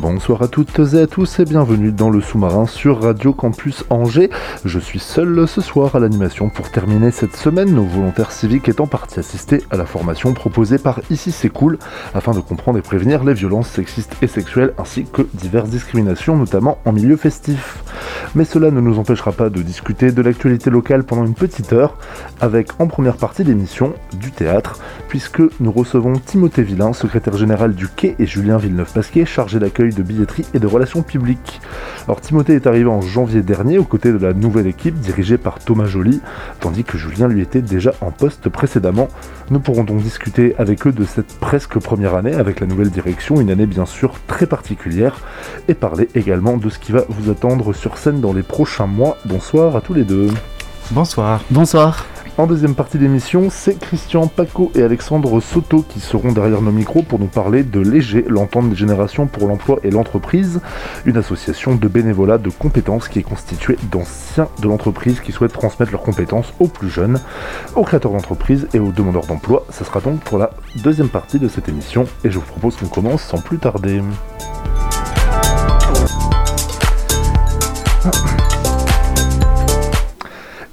Bonsoir à toutes et à tous et bienvenue dans le sous-marin sur Radio Campus Angers. Je suis seul ce soir à l'animation pour terminer cette semaine, nos volontaires civiques étant partis assister à la formation proposée par Ici c'est cool afin de comprendre et prévenir les violences sexistes et sexuelles ainsi que diverses discriminations, notamment en milieu festif. Mais cela ne nous empêchera pas de discuter de l'actualité locale pendant une petite heure avec en première partie d'émission du théâtre puisque nous recevons Timothée Villain, secrétaire général du Quai et Julien Villeneuve-Pasquier, chargé d'accueil de billetterie et de relations publiques. Alors Timothée est arrivé en janvier dernier aux côtés de la nouvelle équipe dirigée par Thomas Joly, tandis que Julien lui était déjà en poste précédemment. Nous pourrons donc discuter avec eux de cette presque première année avec la nouvelle direction, une année bien sûr très particulière, et parler également de ce qui va vous attendre sur scène dans les prochains mois. Bonsoir à tous les deux. Bonsoir. Bonsoir. En deuxième partie d'émission, c'est Christian Paco et Alexandre Soto qui seront derrière nos micros pour nous parler de Léger, l'entente des générations pour l'emploi et l'entreprise, une association de bénévolat de compétences qui est constituée d'anciens de l'entreprise qui souhaitent transmettre leurs compétences aux plus jeunes, aux créateurs d'entreprise et aux demandeurs d'emploi. Ce sera donc pour la deuxième partie de cette émission et je vous propose qu'on commence sans plus tarder.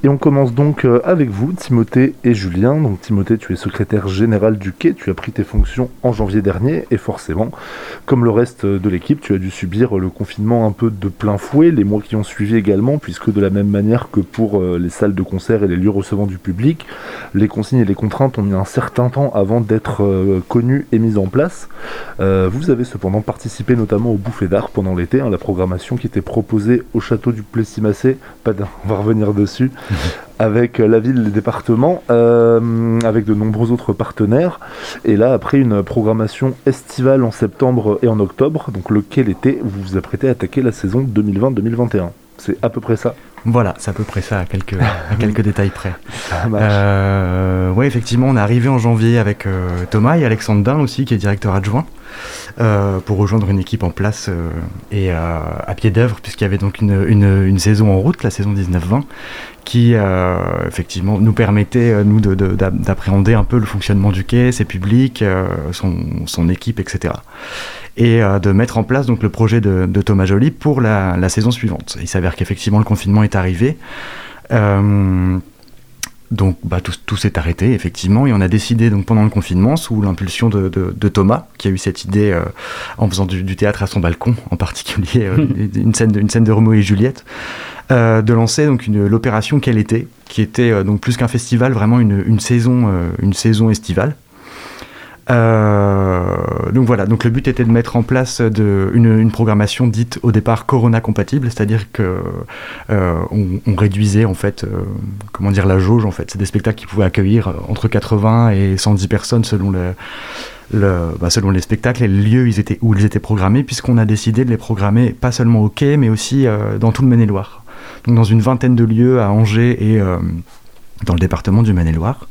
Et on commence donc euh, avec vous, Timothée et Julien. Donc Timothée, tu es secrétaire général du Quai, tu as pris tes fonctions en janvier dernier. Et forcément, comme le reste de l'équipe, tu as dû subir le confinement un peu de plein fouet, les mois qui ont suivi également, puisque de la même manière que pour euh, les salles de concert et les lieux recevant du public, les consignes et les contraintes ont mis un certain temps avant d'être euh, connues et mises en place. Euh, vous avez cependant participé notamment au Bouffées d'Art pendant l'été, hein, la programmation qui était proposée au château du Plessis-Massé, pas on va revenir dessus, avec la ville, les départements, euh, avec de nombreux autres partenaires. Et là, après une programmation estivale en septembre et en octobre, donc lequel été, vous vous apprêtez à attaquer la saison 2020-2021. C'est à peu près ça. Voilà, c'est à peu près ça, à quelques, à quelques détails près. Ça marche. Euh, ouais, effectivement, on est arrivé en janvier avec euh, Thomas et Alexandre Dain aussi, qui est directeur adjoint, euh, pour rejoindre une équipe en place euh, et euh, à pied d'œuvre, puisqu'il y avait donc une, une, saison en route, la saison 19-20, qui effectivement nous permettait, nous, de- de- d'a- d'appréhender un peu le fonctionnement du quai, ses publics, son, son équipe, etc. Et de mettre en place donc le projet de, Thomas Joly pour la, saison suivante. Il s'avère qu'effectivement le confinement est arrivé. Donc bah, tout, tout s'est arrêté effectivement et on a décidé donc pendant le confinement sous l'impulsion de, de- de Thomas qui a eu cette idée euh, en faisant du, du théâtre à son balcon en particulier euh, une, scène de, une scène de Roméo et Juliette euh, de lancer donc l'opération Quel été qui était donc plus qu'un festival vraiment une, une saison une saison estivale donc voilà, donc le but était de mettre en place une, programmation dite au départ Corona compatible, c'est-à-dire que euh, on, réduisait en fait, euh, comment dire, la jauge en fait. C'est des spectacles qui pouvaient accueillir euh, entre 80 et 110 personnes selon bah, selon les spectacles et les lieux où ils étaient programmés, puisqu'on a décidé de les programmer pas seulement au quai, mais aussi euh, dans tout le Maine-et-Loire. Donc dans une vingtaine de lieux à Angers et euh, dans le département du Maine-et-Loire.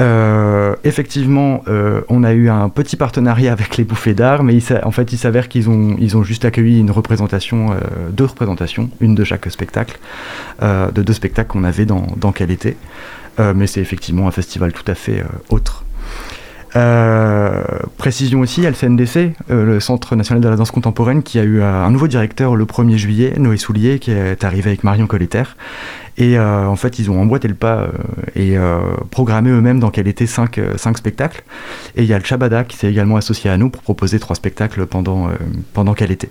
Euh, effectivement, euh, on a eu un petit partenariat avec les bouffées d'art, mais en fait, il s'avère qu'ils ont, ils ont juste accueilli une représentation, euh, deux représentations, une de chaque spectacle, de deux spectacles qu'on avait dans, dans Quel été. Mais c'est effectivement un festival tout à fait autre. Euh, précision aussi, a le CNDC, euh, le Centre national de la danse contemporaine, qui a eu euh, un nouveau directeur le 1er juillet, Noé Soulier, qui est arrivé avec Marion Colletter. Et en fait, ils ont emboîté le pas et programmé eux-mêmes dans quel était cinq, euh, cinq spectacles. Et il y a le Chabada qui s'est également associé à nous pour proposer trois spectacles pendant, pendant quel été.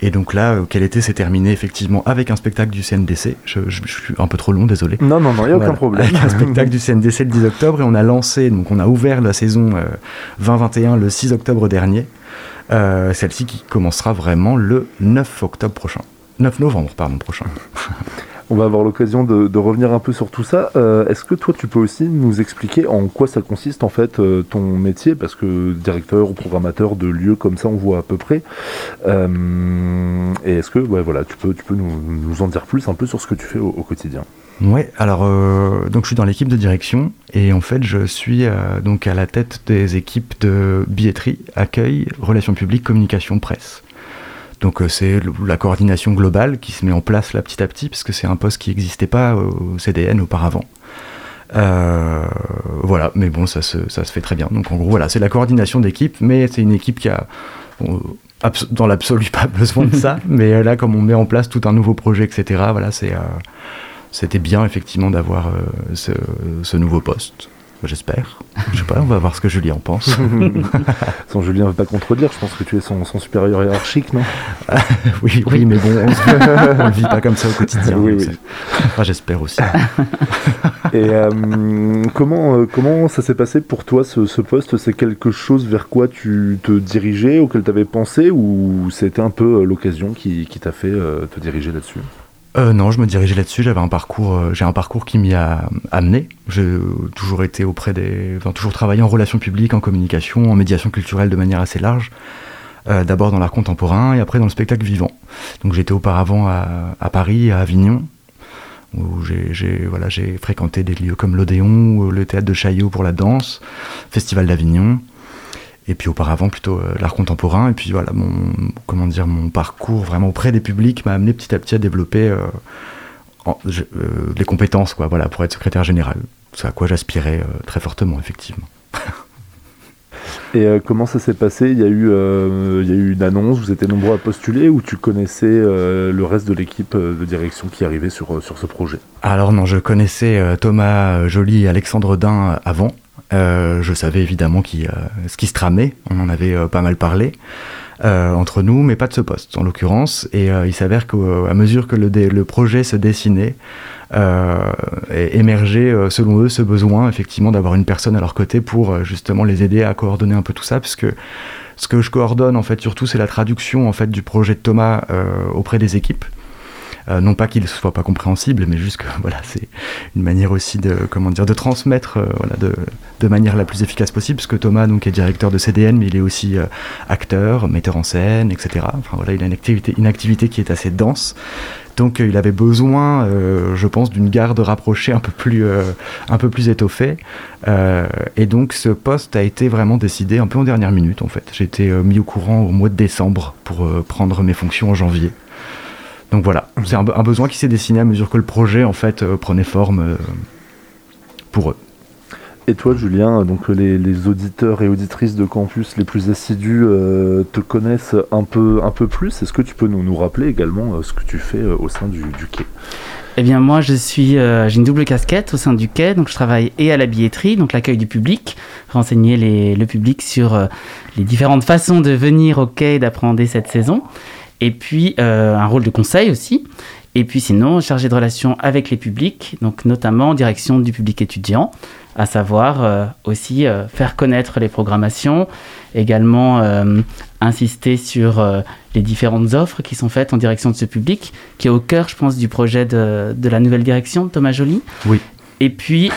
Et donc là, euh, quel été s'est terminé effectivement avec un spectacle du CNDC. Je, je- je suis un peu trop long, désolé. Non, non, non, il n'y a aucun problème. Avec un spectacle du CNDC le 10 octobre et on a lancé, donc on a ouvert la saison euh, 2021 le 6 octobre dernier. Euh, Celle-ci qui commencera vraiment le 9 octobre prochain. 9 novembre, pardon, prochain. On va avoir l'occasion de, revenir un peu sur tout ça. Euh, est-ce que toi, tu peux aussi nous expliquer en quoi ça consiste en fait euh, ton métier? Parce que directeur ou programmateur de lieux comme ça, on voit à peu près. Euh, et est-ce que, ouais, voilà, tu peux, tu peux nous, en dire plus un peu sur ce que tu fais au, quotidien? Ouais, alors donc je suis dans l'équipe de direction et en fait je suis donc à la tête des équipes de billetterie, accueil, relations publiques, communication, presse. Donc euh, c'est la coordination globale qui se met en place là petit à petit, parce que c'est un poste qui n'existait pas au CDN auparavant. Euh, voilà, mais bon, ça se, fait très bien. Donc en gros, voilà, c'est la coordination d'équipe, mais c'est une équipe qui a dans l'absolu pas besoin de ça. mais euh, là, comme on met en place tout un nouveau projet, etc., voilà, c'est, c'était bien effectivement d'avoir ce, nouveau poste. J'espère. Je sais pas, on va voir ce que Julien en pense. son Julien ne veut pas contredire, je pense que tu es son, supérieur hiérarchique, non? Oui, oui, mais bon, on ne vit pas comme ça au quotidien. Oui, oui. J'espère aussi. Et euh, comment, euh, comment ça s'est passé pour toi ce, poste? C'est quelque chose vers quoi tu te dirigeais, auquel tu avais pensé, ou c'était un peu euh, l'occasion qui, qui t'a fait te diriger là-dessus? Euh, non, je me dirigeais là-dessus. J'avais un parcours, euh, j'ai un parcours qui m'y a amené. J'ai toujours été auprès des, enfin, toujours travaillé en relations publiques, en communication, en médiation culturelle de manière assez large. Euh, d'abord dans l'art contemporain et après dans le spectacle vivant. Donc j'étais auparavant à, Paris, à Avignon, où j'ai fréquenté des lieux comme l'Odéon, le théâtre de Chaillot pour la danse, Festival d'Avignon et puis auparavant plutôt euh, l'art contemporain. Et puis voilà mon comment dire mon parcours vraiment auprès des publics m'a amené petit à petit à développer euh, euh, les compétences quoi voilà pour être secrétaire général. C'est à quoi j'aspirais très fortement effectivement. Et comment ça s'est passé? Il y, a eu, il y a eu une annonce, vous étiez nombreux à postuler ou tu connaissais le reste de l'équipe de direction qui arrivait sur, sur ce projet? Alors non, je connaissais Thomas Joly et Alexandre Dain avant. Euh, je savais évidemment euh, ce qui se tramait, on en avait euh, pas mal parlé entre nous, mais pas de ce poste en l'occurrence. Et il s'avère qu'à mesure que le, le, projet se dessinait, émergeait selon eux ce besoin effectivement d'avoir une personne à leur côté pour justement les aider à coordonner un peu tout ça, puisque ce que je coordonne en fait surtout c'est la traduction en fait du projet de Thomas auprès des équipes. Euh, non pas qu'il ne soit pas compréhensible, mais juste que voilà, c'est une manière aussi de comment dire de transmettre euh, voilà, de, manière la plus efficace possible, parce que Thomas donc est directeur de CDN, mais il est aussi euh, acteur, metteur en scène, etc. Enfin voilà, il a une activité, qui est assez dense. Donc il avait besoin, je pense, d'une garde rapprochée un peu plus, un peu plus étoffée. et donc ce poste a été vraiment décidé un peu en dernière minute en fait. J'ai été mis au courant au mois de décembre pour prendre mes fonctions en janvier. Donc voilà, c'est un, besoin qui s'est dessiné à mesure que le projet en fait euh, prenait forme euh, pour eux. Et toi, Julien, donc les, auditeurs et auditrices de campus les plus assidus euh, te connaissent un peu, un peu plus. Est-ce que tu peux nous, nous rappeler également ce que tu fais au sein du, quai? Eh bien moi je suis j'ai une double casquette au sein du quai donc je travaille et à la billetterie donc l'accueil du public renseigner le public sur les différentes façons de venir au quai et d'appréhender cette saison et puis euh, un rôle de conseil aussi. Et puis sinon, chargé de relations avec les publics, donc notamment en direction du public étudiant, à savoir euh, aussi euh, faire connaître les programmations, également insister sur les différentes offres qui sont faites en direction de ce public, qui est au cœur, je pense, du projet de, de la nouvelle direction Thomas Joly. Oui. Et puis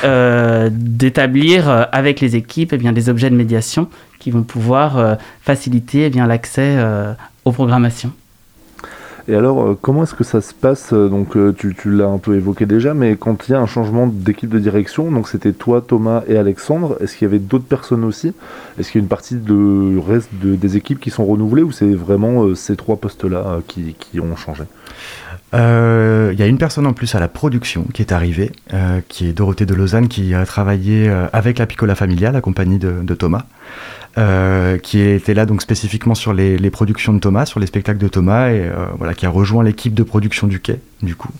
d'établir avec les équipes eh bien, des objets de médiation qui vont pouvoir faciliter eh bien, l'accès aux programmations. Et alors, euh, comment est-ce que ça se passe euh, Donc, euh, tu, l'as un peu évoqué déjà, mais quand il y a un changement d'équipe de direction, donc c'était toi, Thomas et Alexandre, est-ce qu'il y avait d'autres personnes aussi? Est-ce qu'il y a une partie de reste des équipes qui sont renouvelées ou c'est vraiment ces trois postes-là qui, ont changé? Il y a une personne en plus à la production qui est arrivée, qui est Dorothée de Lausanne, qui a travaillé avec la Piccola Familia, la compagnie de Thomas. Euh, qui était là donc spécifiquement sur les, productions de Thomas, sur les spectacles de Thomas, et euh, voilà, qui a rejoint l'équipe de production du Quai, du coup.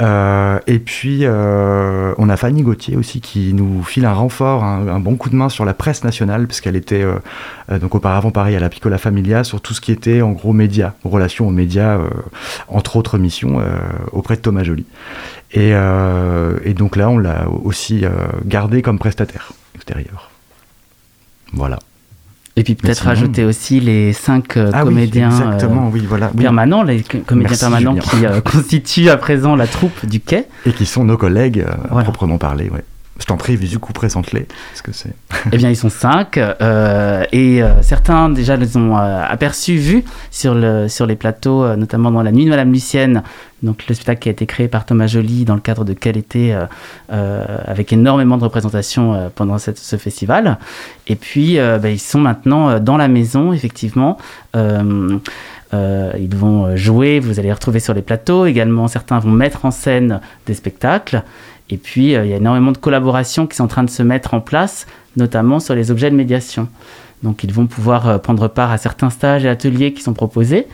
Euh, et puis, on a Fanny Gauthier aussi qui nous file un renfort, un, bon coup de main sur la presse nationale, puisqu'elle était donc auparavant pareil à la Piccola Familia, sur tout ce qui était en gros médias, relations aux médias, entre autres missions, auprès de Thomas Joly. Et, et donc là, on l'a aussi gardé comme prestataire extérieur. Voilà. Et puis peut-être rajouter aussi les cinq euh, Ah oui, comédiens euh, exactement, oui, voilà. oui. permanents, les co- comédiens Merci, permanents Julien. qui euh, constituent à présent la troupe du quai. Et qui sont nos collègues, à proprement parler, ouais. Je t'en prie, du coup, présente-les. Parce que c'est. Eh bien, ils sont cinq euh, et euh, certains déjà les ont euh, aperçus, vus sur, le, sur les plateaux, notamment dans La Nuit de Madame Lucienne, donc le spectacle qui a été créé par Thomas Joly dans le cadre de Quel avec énormément de représentations pendant ce festival. Et puis, bah, ils sont maintenant dans la maison, effectivement. Ils vont jouer, vous allez les retrouver sur les plateaux. Également, certains vont mettre en scène des spectacles. Et puis, euh, il y a énormément de collaborations qui sont en train de se mettre en place, notamment sur les objets de médiation. Donc, ils vont pouvoir euh, prendre part à certains stages et ateliers qui sont proposés,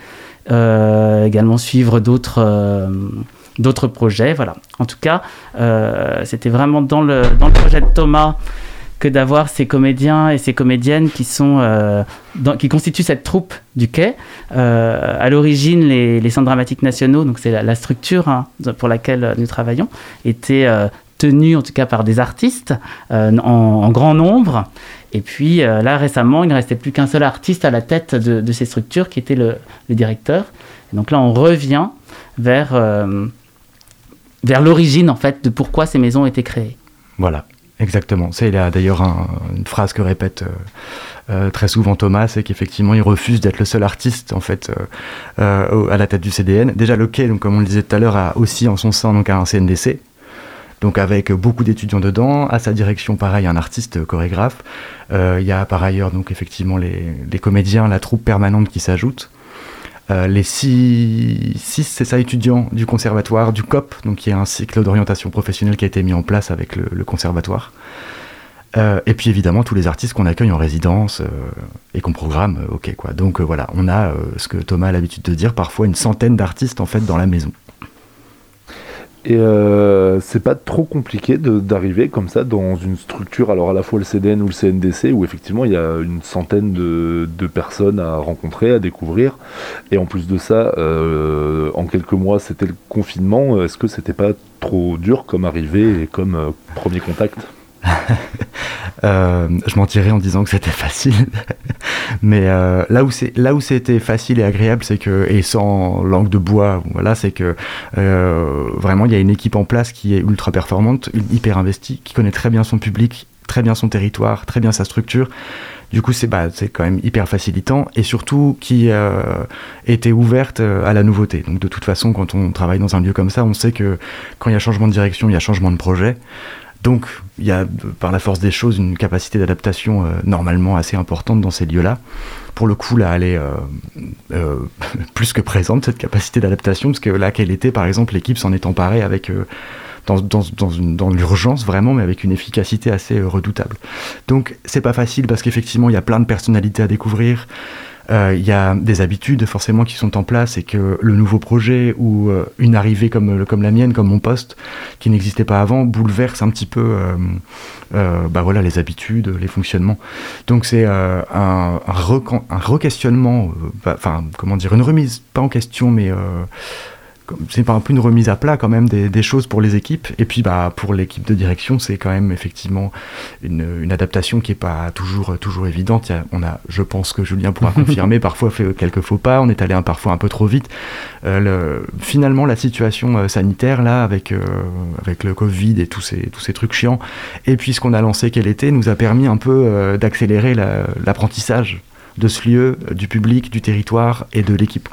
euh, également suivre d'autres projets. Voilà. En tout cas, c'était vraiment dans le, dans le projet de Thomas que d'avoir ces comédiens et ces comédiennes qui sont euh, qui constituent cette troupe du quai. Euh, à l'origine, les, centres dramatiques nationaux, donc c'est la, structure hein, pour laquelle euh, nous travaillons, étaient euh, tenus en tout cas par des artistes euh, en, grand nombre. Et puis là récemment, il ne restait plus qu'un seul artiste à la tête de, ces structures, qui était le, directeur. Donc là, on revient vers vers l'origine en fait de pourquoi ces maisons ont été créées. Voilà, exactement. C'est d'ailleurs un- une phrase que répète euh, euh, très souvent Thomas, c'est qu'effectivement il refuse d'être le seul artiste en fait euh, à la tête du CDN. Déjà le quai, donc comme on le disait tout à l'heure, a aussi en son sein donc un CNDC. Donc avec beaucoup d'étudiants dedans, à sa direction pareil un artiste chorégraphe. Il y a par ailleurs donc effectivement les, les comédiens, la troupe permanente qui s'ajoute. Euh, les six, six c'est ça, étudiants du conservatoire, du COP, donc qui est un cycle d'orientation professionnelle qui a été mis en place avec le, conservatoire. Euh, et puis évidemment tous les artistes qu'on accueille en résidence euh, et qu'on programme, euh, ok quoi. Donc voilà, on a ce que Thomas a l'habitude de dire, parfois une centaine d'artistes en fait dans la maison. Et euh, c'est pas trop compliqué d'arriver comme ça dans une structure, alors à la fois le CDN ou le CNDC, où effectivement il y a une centaine de, de personnes à rencontrer, à découvrir. Et en plus de ça, euh, en quelques mois, c'était le confinement. Est-ce que c'était pas trop dur comme arrivée et comme euh, premier contact? Euh, je mentirais en disant que c'était facile, mais euh, là où c'est là où c'était facile et agréable, c'est que et sans langue de bois, voilà, c'est que euh, vraiment il y a une équipe en place qui est ultra performante, hyper investie, qui connaît très bien son public, très bien son territoire, très bien sa structure. Du coup, c'est bah, c'est quand même hyper facilitant et surtout qui euh, était ouverte à la nouveauté. Donc de toute façon, quand on travaille dans un lieu comme ça, on sait que quand il y a changement de direction, il y a changement de projet. Donc, il y a, par la force des choses, une capacité d'adaptation euh, normalement assez importante dans ces lieux-là. Pour le coup, là, elle est euh, euh, plus que présente, cette capacité d'adaptation, parce que là, qu'elle était, par exemple, l'équipe s'en est emparée avec, euh, dans, dans, l'urgence vraiment, mais avec une efficacité assez redoutable. Donc, c'est pas facile, parce qu'effectivement, il y a plein de personnalités à découvrir. Euh, Il y a des habitudes forcément qui sont en place et que le nouveau projet ou euh, une arrivée comme, comme la mienne, comme mon poste, qui n'existait pas avant, bouleverse un petit peu euh, euh, bah voilà, les habitudes, les fonctionnements. Donc c'est euh, un, un, recan- un euh, bah, enfin comment dire, une remise, pas en question, mais euh, c'est pas un peu une remise à plat quand même des, des choses pour les équipes. Et puis bah, pour l'équipe de direction, c'est quand même effectivement une, une adaptation qui est pas toujours, toujours évidente. A- on a, je pense que Julien pourra confirmer, parfois fait quelques faux pas, on est allé un, parfois un peu trop vite. Euh, le- finalement, la situation euh, sanitaire, là, avec, euh, avec le Covid et tous ces, tous ces trucs chiants, et puis ce qu'on a lancé quel été, nous a permis un peu d'accélérer la- l'apprentissage de ce lieu, euh, du public, du territoire et de l'équipe.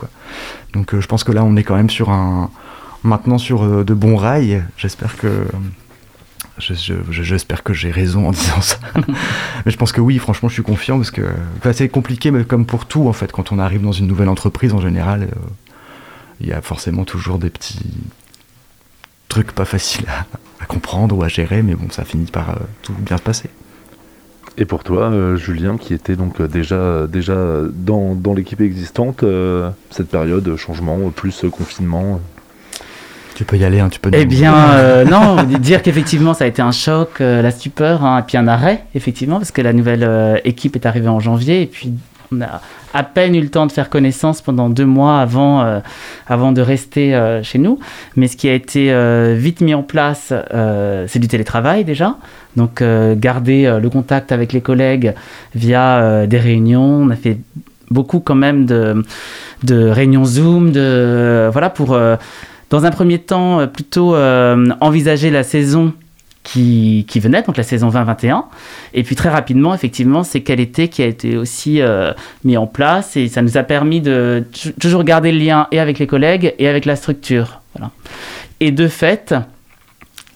Donc euh, je pense que là, on est quand même sur un... Maintenant sur euh, de bons rails. J'espère que... je- je- je- J'espère que j'ai raison en disant ça. mais je pense que oui, franchement, je suis confiant parce que c'est compliqué, mais comme pour tout, en fait, quand on arrive dans une nouvelle entreprise, en général, il y a forcément toujours des petits trucs pas faciles à, comprendre ou à gérer, mais bon, ça finit par tout bien se passer. Et pour toi, euh, Julien, qui était donc euh, déjà, déjà dans, dans l'équipe existante, euh, cette période, changement, plus confinement Tu peux y aller, hein, tu peux. Eh bien, euh, non, dire qu'effectivement ça a été un choc, euh, la stupeur, hein, et puis un arrêt, effectivement, parce que la nouvelle euh, équipe est arrivée en janvier, et puis on a à peine eu le temps de faire connaissance pendant deux mois avant, euh, avant de rester euh, chez nous. Mais ce qui a été euh, vite mis en place, c'est du télétravail déjà. Donc garder le contact avec les collègues via des réunions. On a fait beaucoup quand même de, réunions Zoom, de, voilà, pour dans un premier temps plutôt envisager la saison qui, venait, donc la saison 2021. Et puis très rapidement, effectivement, c'est quel été qui a été aussi euh, mis en place et ça nous a permis de toujours garder le lien et avec les collègues et avec la structure. Et de fait,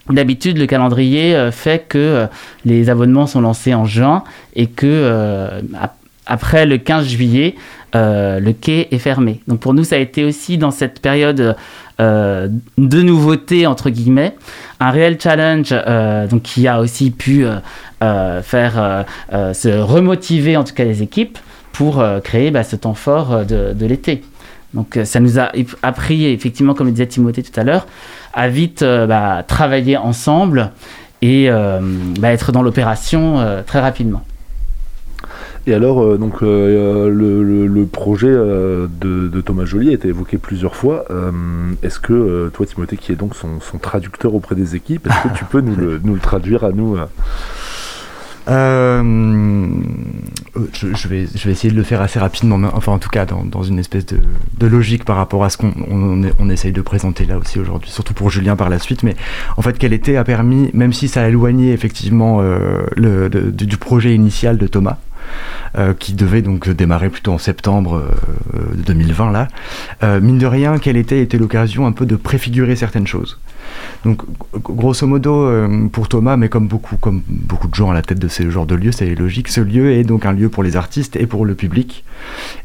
D'habitude, le calendrier euh, fait que euh, les abonnements sont lancés en juin et que après le 15 juillet, le quai est fermé. Donc pour nous, ça a été aussi dans cette période euh, de nouveautés entre guillemets, un réel challenge euh, donc qui a aussi pu euh, faire se remotiver en tout cas les équipes pour créer bah, ce temps fort de, l'été. Donc ça nous a appris effectivement, comme le disait Timothée tout à l'heure, à vite bah, travailler ensemble et bah, être dans l'opération très rapidement. Et alors, euh, donc, euh, le, projet euh, de, Thomas Joly a été évoqué plusieurs fois. est-ce que toi, Timothée, qui est donc son, traducteur auprès des équipes, est-ce que tu peux nous le, traduire à nous je, vais, je vais essayer de le faire assez rapidement, enfin en tout cas dans, une espèce de, logique par rapport à ce qu'on on, essaye de présenter là aussi aujourd'hui, surtout pour Julien par la suite. Mais en fait, quel été a permis, même si ça a éloigné effectivement le, du projet initial de Thomas, euh, qui devait donc démarrer plutôt en septembre 2020 euh, là. Euh, mine de rien, quelle était, était l'occasion un peu de préfigurer certaines choses. Donc, grosso modo, pour Thomas, mais comme beaucoup, comme beaucoup de gens à la tête de ce genre de lieu, c'est logique, ce lieu est donc un lieu pour les artistes et pour le public,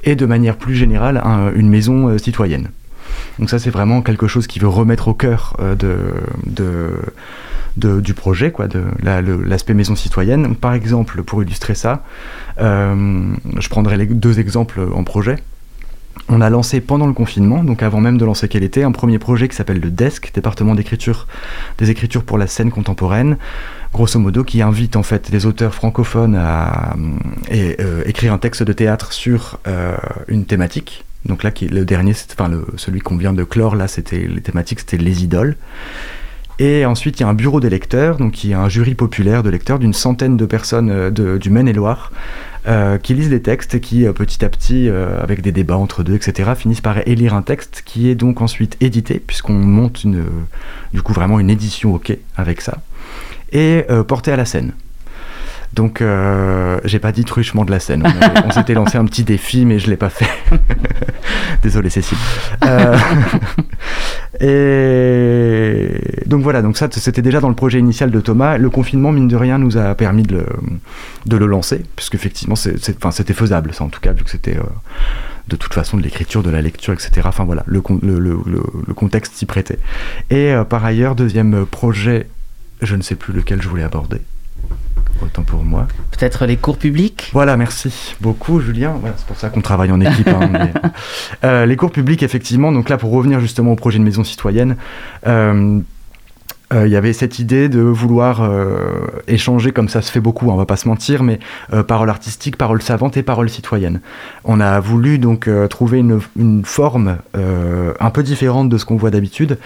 et de manière plus générale, une maison citoyenne. Donc ça, c'est vraiment quelque chose qui veut remettre au cœur de, du projet, quoi, de l'aspect maison citoyenne. Par exemple, pour illustrer ça, je prendrai les deux exemples en projet. On a lancé pendant le confinement, donc avant même de lancer quel était, un premier projet qui s'appelle le DESC, département d'écriture, des écritures pour la scène contemporaine, grosso modo qui invite en fait les auteurs francophones à euh, écrire un texte de théâtre sur euh, une thématique. Donc là, qui, le dernier, celui qu'on vient de clore, là, c'était les thématiques, c'était les idoles. Et ensuite, il y a un bureau des lecteurs, donc il y a un jury populaire de lecteurs d'une centaine de personnes euh, du Maine-et-Loire euh, qui lisent des textes et qui, euh, petit à petit, avec des débats entre deux, etc., finissent par élire un texte qui est donc ensuite édité, puisqu'on monte une, du coup vraiment une édition OK avec ça, et porté à la scène. Donc, euh, j'ai pas dit truchement de la scène. On, s'était lancé un petit défi, mais je l'ai pas fait. Désolé, Cécile. Euh, et donc voilà, donc ça, c'était déjà dans le projet initial de Thomas. Le confinement, mine de rien, nous a permis de le, de le lancer, puisqu'effectivement, c'était faisable, ça en tout cas, vu que c'était. Euh, de toute façon de l'écriture, de la lecture, etc. Enfin voilà, le, le, le, le contexte s'y prêtait. Et par ailleurs, deuxième projet, je ne sais plus lequel je voulais aborder autant pour moi. Peut-être les cours publics? Voilà, merci beaucoup Julien. c'est pour ça qu'on travaille en équipe. Hein, euh, les cours publics, effectivement, donc là pour revenir justement au projet de maison citoyenne, euh, euh, il y avait cette idée de vouloir euh, échanger, comme ça se fait beaucoup, on va pas se mentir, mais euh, parole artistique, parole savante et parole citoyenne. On a voulu donc trouver une, une forme un peu différente de ce qu'on voit d'habitude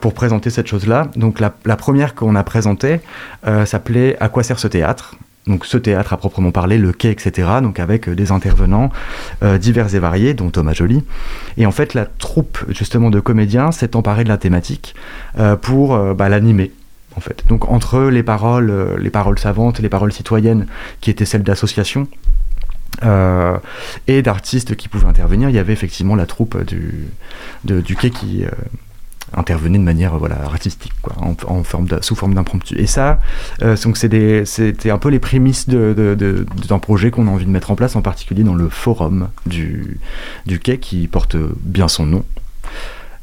pour présenter cette chose-là. Donc la, la première qu'on a présentée s'appelait À quoi sert ce théâtre? Donc ce théâtre à proprement parler, le quai, etc., donc avec euh, des intervenants euh, divers et variés, dont Thomas Joly. Et en fait, la troupe justement de comédiens s'est emparée de la thématique euh, pour bah, l'animer. En fait. Donc entre les paroles, les paroles savantes, les paroles citoyennes, qui étaient celles d'associations, et d'artistes qui pouvaient intervenir, il y avait effectivement la troupe du, du quai qui, intervenait de manière voilà artistique en, forme sous forme d'impromptu. Et ça euh, donc c'était un peu les prémices d'un projet qu'on a envie de mettre en place en particulier dans le forum du, du quai qui porte bien son nom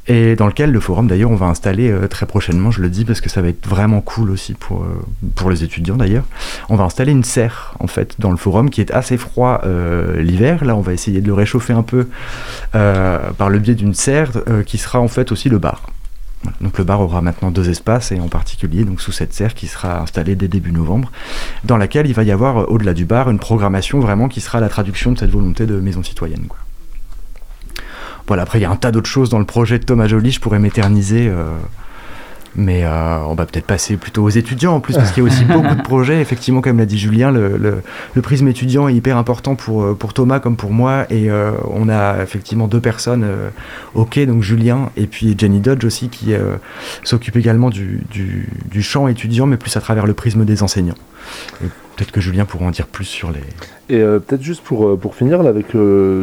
et dans lequel le forum d'ailleurs on va installer euh, très prochainement je le dis parce que ça va être vraiment cool aussi pour, euh, pour les étudiants d'ailleurs. On va installer une serre en fait dans le forum qui est assez froid l'hiver. Là on va essayer de le réchauffer un peu par le biais d'une serre qui sera en fait aussi le bar Donc le bar aura maintenant deux espaces et en particulier sous cette serre qui sera installée dès début novembre, dans laquelle il va y avoir euh, au-delà du bar une programmation vraiment qui sera la traduction de cette volonté de maison citoyenne. Voilà, après il y a un tas d'autres choses dans le projet de Thomas Joly, je pourrais m'éterniser. Euh, mais euh, on va peut-être passer plutôt aux étudiants en plus, parce qu'il y a aussi beaucoup de projets. Effectivement, comme l'a dit Julien, le, le, prisme étudiant est hyper important pour, euh, pour Thomas comme pour moi. Et euh, on a effectivement deux personnes OK, donc Julien et puis Jenny Dodge aussi, qui s'occupe également du, du, du, champ étudiant, mais plus à travers le prisme des enseignants. Peut-être que Julien pourra en dire plus sur les. Et peut-être juste pour, pour finir là, avec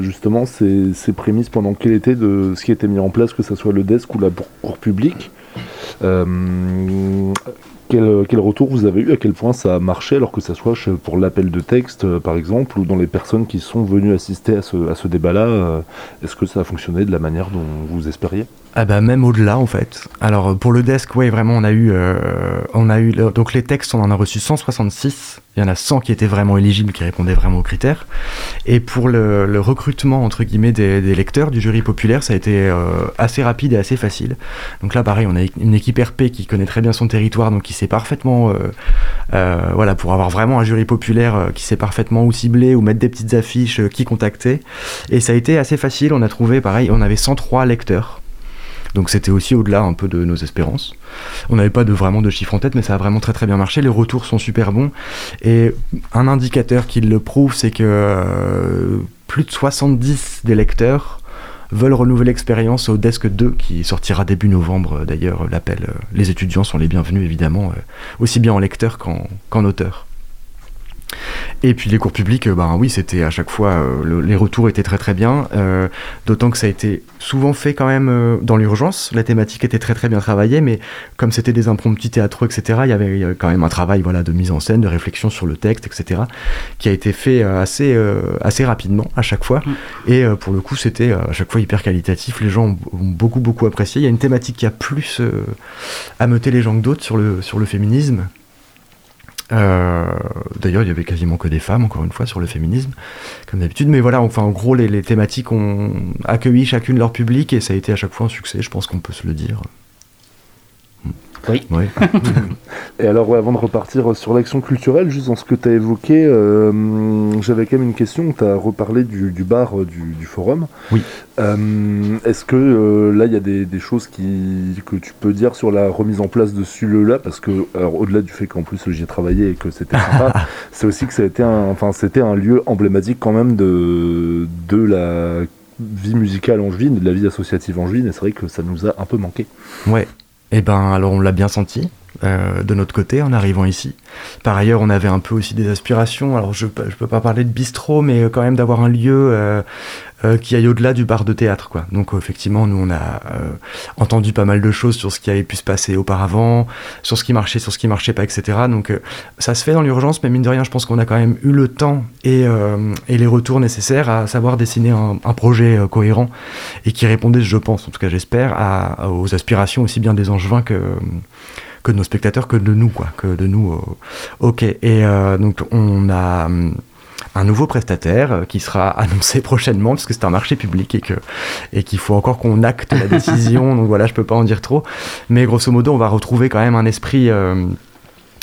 justement ces, ces, prémices pendant quel était de ce qui été mis en place, que ce soit le desk ou la cours public. Euh, quel, quel, retour vous avez eu À quel point ça a marché Alors que ça soit pour l'appel de texte, euh, par exemple, ou dans les personnes qui sont venues assister à ce, à ce débat-là, euh, est-ce que ça a fonctionné de la manière dont vous espériez? Ah bah même au-delà en fait. Alors pour le desk, oui vraiment on a eu, on a eu donc les textes on en a reçu 166 il y en a 100 qui étaient vraiment éligibles, qui répondaient vraiment aux critères. Et pour le, recrutement, entre guillemets, des, lecteurs du jury populaire, ça a été euh, assez rapide et assez facile. Donc là, pareil, on a une équipe RP qui connaît très bien son territoire, donc qui sait parfaitement, euh, euh, voilà, pour avoir vraiment un jury populaire qui sait parfaitement où cibler, ou mettre des petites affiches, qui contacter. Et ça a été assez facile, on a trouvé, pareil, on avait 103 lecteurs donc c'était aussi au-delà un peu de nos espérances. On n'avait pas de, vraiment de chiffres en tête, mais ça a vraiment très très bien marché. Les retours sont super bons. Et un indicateur qui le prouve, c'est que euh, plus de 70 des lecteurs veulent renouveler l'expérience au Desk 2 qui sortira début novembre d'ailleurs l'appel. Euh, les étudiants sont les bienvenus évidemment, euh, aussi bien en lecteur qu'en auteur. Et puis les cours publics, euh, ben oui, c'était à chaque fois, euh, les retours étaient très très bien, euh, d'autant que ça a été souvent fait quand même dans l'urgence. La thématique était très très bien travaillée, mais comme c'était des impromptus théâtreux, etc., il y, avait, quand même un travail voilà, de mise en scène, de réflexion sur le texte, etc., qui a été fait assez, assez rapidement à chaque fois. Mm. Et pour le coup, c'était à chaque fois hyper qualitatif. Les gens ont, beaucoup beaucoup apprécié. Il y a une thématique qui a plus ameuté les gens que d'autres sur le, sur le féminisme euh, d'ailleurs, il y avait quasiment que des femmes, encore une fois, sur le féminisme, comme d'habitude. Mais voilà, enfin, en gros, les, thématiques ont accueilli chacune leur public et ça a été à chaque fois un succès, je pense qu'on peut se le dire. Oui. et alors, avant de repartir sur l'action culturelle, juste dans ce que tu as évoqué, euh, j'avais quand même une question. Tu as reparlé du, bar euh, du, forum. Oui. Euh, est-ce que là, il y a des, choses qui, que tu peux dire sur la remise en place de ce lieu-là? Parce que, au-delà du fait qu'en plus j'y ai travaillé et que c'était sympa, c'est aussi que ça a été un, enfin, c'était un lieu emblématique quand même de, de la vie musicale angevine, de la vie associative angevine, et c'est vrai que ça nous a un peu manqué. Ouais, eh ben, alors on l'a bien senti. Euh, de notre côté en arrivant ici. Par ailleurs, on avait un peu aussi des aspirations. Alors, je ne peux pas parler de bistrot, mais quand même d'avoir un lieu euh, euh, qui aille au-delà du bar de théâtre. Quoi. Donc effectivement, nous, on a entendu pas mal de choses sur ce qui avait pu se passer auparavant, sur ce qui marchait, sur ce qui marchait pas, etc. Donc ça se fait dans l'urgence, mais mine de rien, je pense qu'on a quand même eu le temps et, et les retours nécessaires à savoir dessiner un, un projet cohérent et qui répondait, je pense, en tout cas j'espère, aux aspirations aussi bien des angevins que que de nos spectateurs que de nous, quoi, que de nous. Euh, ok. Et euh, donc on a hum, un nouveau prestataire euh, qui sera annoncé prochainement parce que c'est un marché public et que et qu'il faut encore qu'on acte la décision. donc voilà, je peux pas en dire trop. Mais grosso modo, on va retrouver quand même un esprit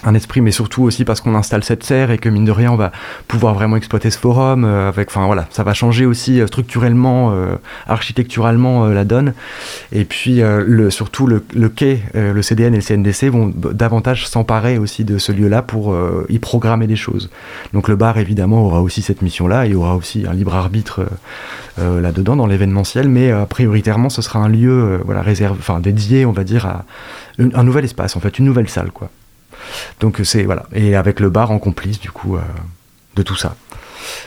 un esprit, mais surtout aussi parce qu'on installe cette serre et que mine de rien, on va pouvoir vraiment exploiter ce forum. Euh, avec, enfin voilà, ça va changer aussi euh, structurellement, euh, architecturalement la donne. Et puis le, surtout le, le quai, le CDN et le CNDC vont davantage s'emparer aussi de ce lieu-là pour y programmer des choses. Donc le bar évidemment aura aussi cette mission-là, y aura aussi un libre arbitre là-dedans dans l'événementiel, mais prioritairement ce sera un lieu voilà réservé, enfin dédié, on va dire à un nouvel espace, en fait, une nouvelle salle quoi. Donc c'est voilà, et avec le bar en complice du coup euh, de tout ça.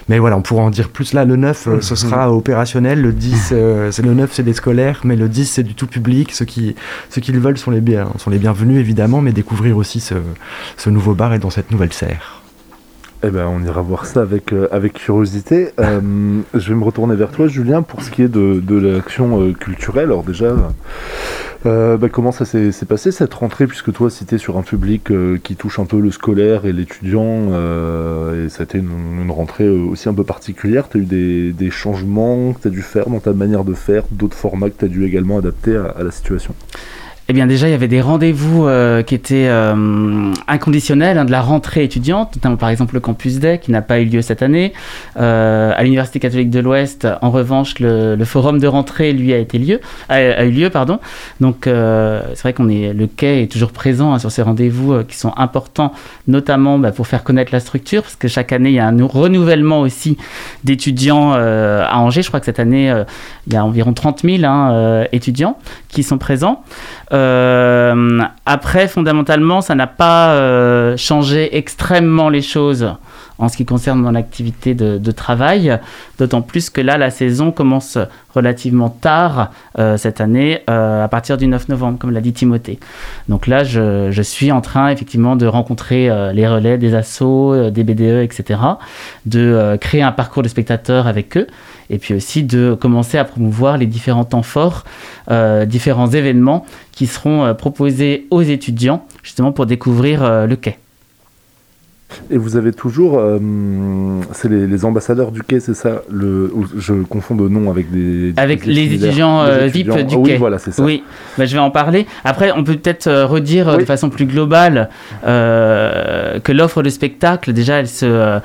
Mais voilà, on pourra en dire plus là. Le 9, euh, ce sera opérationnel. Le 10, euh, c'est le 9, c'est des scolaires, mais le 10, c'est du tout public. Ceux qui, ceux qui le veulent sont les, bien, sont les bienvenus, évidemment, mais découvrir aussi ce, ce nouveau bar et dans cette nouvelle serre. Eh ben, on ira voir ça avec, avec curiosité. je vais me retourner vers toi, Julien, pour ce qui est de, de l'action culturelle. Alors déjà, euh, bah, comment ça s'est passé cette rentrée, puisque toi, si sur un public euh, qui touche un peu le scolaire et l'étudiant, euh, et ça a été une, rentrée aussi un peu particulière, tu as eu des, des changements que tu as dû faire dans ta manière de faire, d'autres formats que tu as dû également adapter à, la situation? Eh bien déjà, il y avait des rendez-vous euh, qui étaient euh, inconditionnels hein, de la rentrée étudiante, notamment par exemple le campus Day qui n'a pas eu lieu cette année. Euh, à l'Université catholique de l'Ouest, en revanche, le, forum de rentrée, lui, a, été lieu, a, eu lieu. Pardon. Donc c'est vrai qu'on est, le quai est toujours présent hein, sur ces rendez-vous qui sont importants, notamment bah, pour faire connaître la structure, parce que chaque année, il y a un renouvellement aussi d'étudiants à Angers. Je crois que cette année, il y a environ 30 000 hein, étudiants qui sont présents. Après, fondamentalement, ça n'a pas euh, changé extrêmement les choses en ce qui concerne mon activité de, travail, d'autant plus que là, la saison commence relativement tard euh, cette année, euh, à partir du 9 novembre, comme l'a dit Timothée. Donc là, je, suis en train effectivement de rencontrer euh, les relais des assos, euh, des BDE, etc., de euh, créer un parcours de spectateurs avec eux, et puis aussi de commencer à promouvoir les différents temps forts, euh, différents événements qui seront euh, proposés aux étudiants, justement pour découvrir euh, le quai. Et vous avez toujours, euh, c'est les, les ambassadeurs du quai, c'est ça? Le, Je confonds de nom avec des. Avec des les étudiants, des VIP du Ah Oui, quai. voilà, c'est ça. Oui, bah, je vais en parler. Après, on peut peut-être redire Oui. de façon plus globale euh, que l'offre de spectacle, déjà, elle se,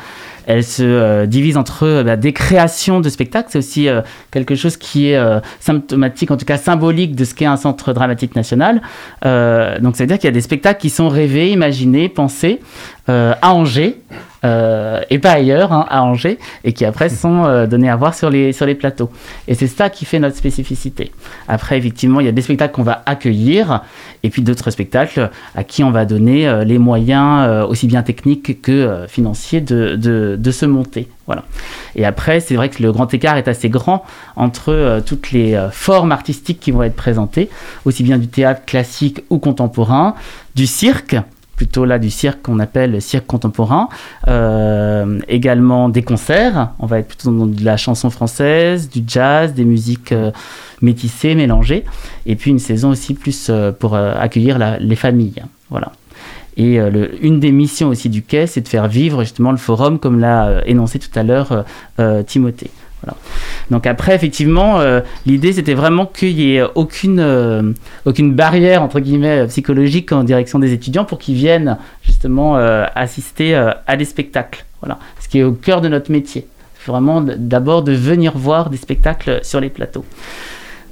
elle se euh, divise entre euh, bah, des créations de spectacles. C'est aussi euh, quelque chose qui est symptomatique, en tout cas symbolique de ce qu'est un centre dramatique national. Donc, ça veut dire qu'il y a des spectacles qui sont rêvés, imaginés, pensés à Angers. Euh, et pas ailleurs, hein, à Angers, et qui après sont euh, donnés à voir sur les, sur les plateaux. Et c'est ça qui fait notre spécificité. Après, effectivement, il y a des spectacles qu'on va accueillir, et puis d'autres spectacles à qui on va donner euh, les moyens, euh, aussi bien techniques que euh, financiers, de, de, de se monter. Voilà. Et après, c'est vrai que le grand écart est assez grand entre toutes les formes artistiques qui vont être présentées, aussi bien du théâtre classique ou contemporain, du cirque, plutôt là du cirque qu'on appelle le cirque contemporain, euh, également des concerts, on va être plutôt dans de la chanson française, du jazz, des musiques euh, métissées, mélangées, et puis une saison aussi plus euh, pour accueillir la- les familles. Voilà. Et une des missions aussi du quai, c'est de faire vivre justement le forum, comme l'a énoncé tout à l'heure Timothée. Voilà. Donc après, effectivement, euh, l'idée c'était vraiment qu'il n'y ait aucune, euh, aucune barrière entre guillemets psychologique en direction des étudiants pour qu'ils viennent justement euh, assister à des spectacles. Voilà, ce qui est au cœur de notre métier. Vraiment d'abord de venir voir des spectacles sur les plateaux.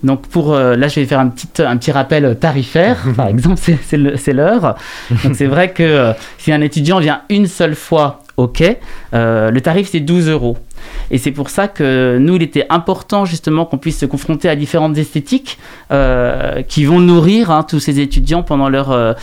Donc pour euh, là, je vais faire un petit un petit rappel tarifaire. Par exemple, c'est l'heure. Donc c'est vrai que euh, si un étudiant vient une seule fois au quai, euh, le tarif c'est 12 euros. Et c'est pour ça que nous, il était important justement qu'on puisse se confronter à différentes esthétiques euh, qui vont nourrir hein, tous ces étudiants pendant leur, euh,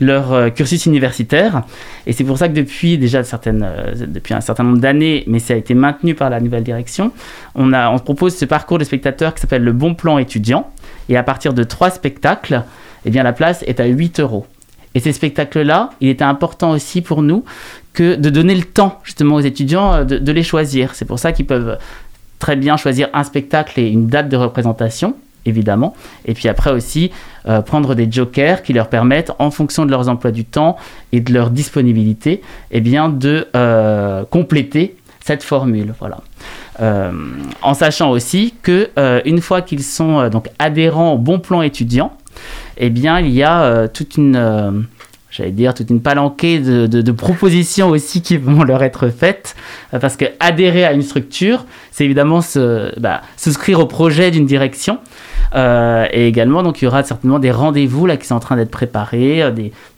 leur euh, cursus universitaire. Et c'est pour ça que depuis déjà certaines, depuis un certain nombre d'années, mais ça a été maintenu par la nouvelle direction, on, a, on propose ce parcours de spectateurs qui s'appelle le bon plan étudiant. Et à partir de trois spectacles, eh bien, la place est à 8 euros. Et ces spectacles-là, il était important aussi pour nous que de donner le temps justement aux étudiants euh, de, les choisir. C'est pour ça qu'ils peuvent très bien choisir un spectacle et une date de représentation, évidemment. Et puis après aussi euh, prendre des jokers qui leur permettent, en fonction de leurs emplois du temps et de leur disponibilité, eh bien de euh, compléter cette formule. Voilà. En sachant aussi que une fois qu'ils sont donc adhérents au bon plan étudiant, eh bien il y a euh, toute une euh, j'allais dire toute une palanquée de, propositions aussi qui vont leur être faites. Euh, parce que adhérer à une structure c'est évidemment bah, souscrire au projet d'une direction. Et également donc il y aura certainement des rendez-vous là qui sont en train d'être préparés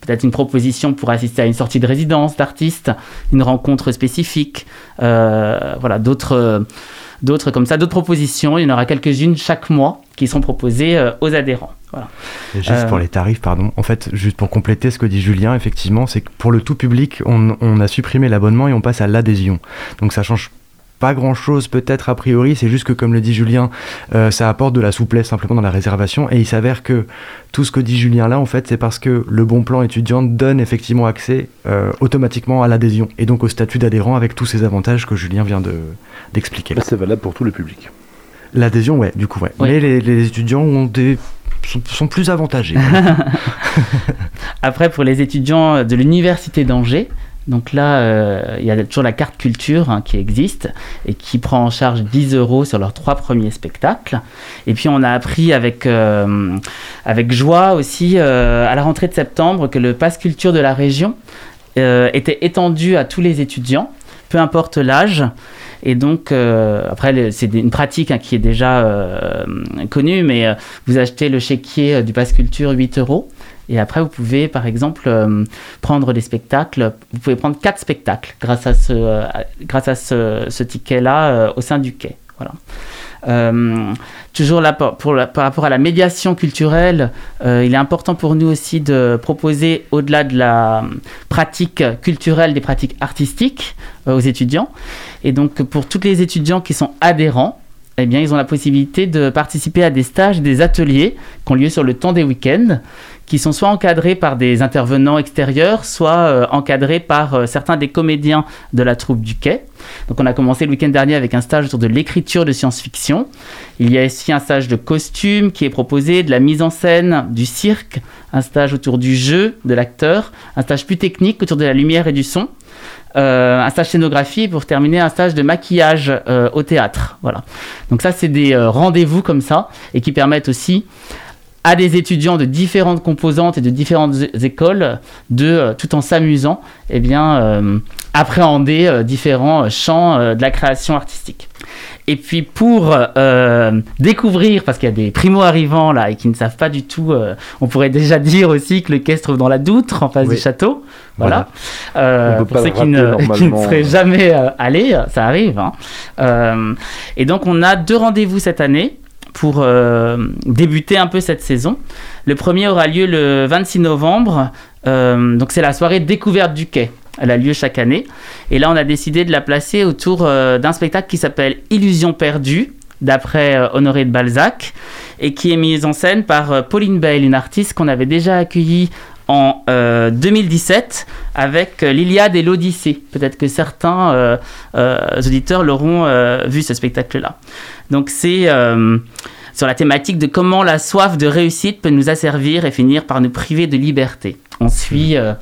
peut-être une proposition pour assister à une sortie de résidence d'artistes une rencontre spécifique voilà d'autres d'autres comme ça d'autres propositions il y en aura quelques-unes chaque mois qui seront proposées euh, aux adhérents voilà Et juste Euh, pour les tarifs, pardon. En fait, juste pour compléter ce que dit Julien, effectivement, c'est que pour le tout public, on, on a supprimé l'abonnement et on passe à l'adhésion. Donc ça change pas grand chose peut-être a priori, c'est juste que comme le dit Julien, euh, ça apporte de la souplesse simplement dans la réservation et il s'avère que tout ce que dit Julien là en fait c'est parce que le bon plan étudiant donne effectivement accès euh, automatiquement à l'adhésion et donc au statut d'adhérent avec tous ces avantages que Julien vient de d'expliquer. C'est valable pour tous les publics. L'adhésion ouais du coup ouais. Oui. Mais les, les étudiants ont des sont, sont plus avantagés. Après, pour les étudiants de l'Université d'Angers, Donc là, euh, il y a toujours la carte culture hein, qui existe et qui prend en charge 10 euros sur leurs trois premiers spectacles. Et puis on a appris avec, euh, avec joie aussi à la rentrée de septembre que le pass culture de la région était étendu à tous les étudiants, peu importe l'âge. Et donc, après, c'est une pratique hein, qui est déjà connue, mais vous achetez le chéquier du pass culture 8 euros. Et après, vous pouvez, par exemple, euh, prendre des spectacles. Vous pouvez prendre quatre spectacles grâce à ce, euh, grâce à ce, ticket-là euh, au sein du quai. Voilà. toujours là pour, par rapport à la médiation culturelle, il est important pour nous aussi de proposer, au-delà de la pratique culturelle, des pratiques artistiques aux étudiants. Et donc, pour tous les étudiants qui sont adhérents, eh bien, ils ont la possibilité de participer à des stages, des ateliers qui ont lieu sur le temps des week-ends qui sont soit encadrés par des intervenants extérieurs, soit euh, encadrés par euh, certains des comédiens de la troupe du quai. Donc on a commencé le week-end dernier avec un stage autour de l'écriture de science-fiction. Il y a aussi un stage de costume qui est proposé, de la mise en scène, du cirque, un stage autour du jeu, de l'acteur, un stage plus technique autour de la lumière et du son. Euh, un stage scénographie et pour terminer un stage de maquillage au théâtre. Voilà. Donc ça c'est des rendez-vous comme ça et qui permettent aussi à des étudiants de différentes composantes et de différentes écoles de, euh, tout en s'amusant, eh bien, euh, appréhender euh, différents champs de la création artistique. Et puis pour découvrir, parce qu'il y a des primo-arrivants là et qui ne savent pas du tout, on pourrait déjà dire aussi que le quai se trouve dans la Doutre, en face du château. Voilà. pour ceux qui ne, qui ne, seraient jamais allés, ça arrive. Hein. et donc on a deux rendez-vous cette année pour euh, débuter un peu cette saison. Le premier aura lieu le 26 novembre, euh, donc c'est la soirée découverte du quai. Elle a lieu chaque année. Et là, on a décidé de la placer autour euh, d'un spectacle qui s'appelle Illusion perdue, d'après Honoré de Balzac, et qui est mise en scène par Pauline Bale, une artiste qu'on avait déjà accueillie en 2017 avec l'Iliade et l'Odyssée. Peut-être que certains auditeurs l'auront vu ce spectacle-là. Donc c'est euh, sur la thématique de comment la soif de réussite peut nous asservir et finir par nous priver de liberté. On suit euh,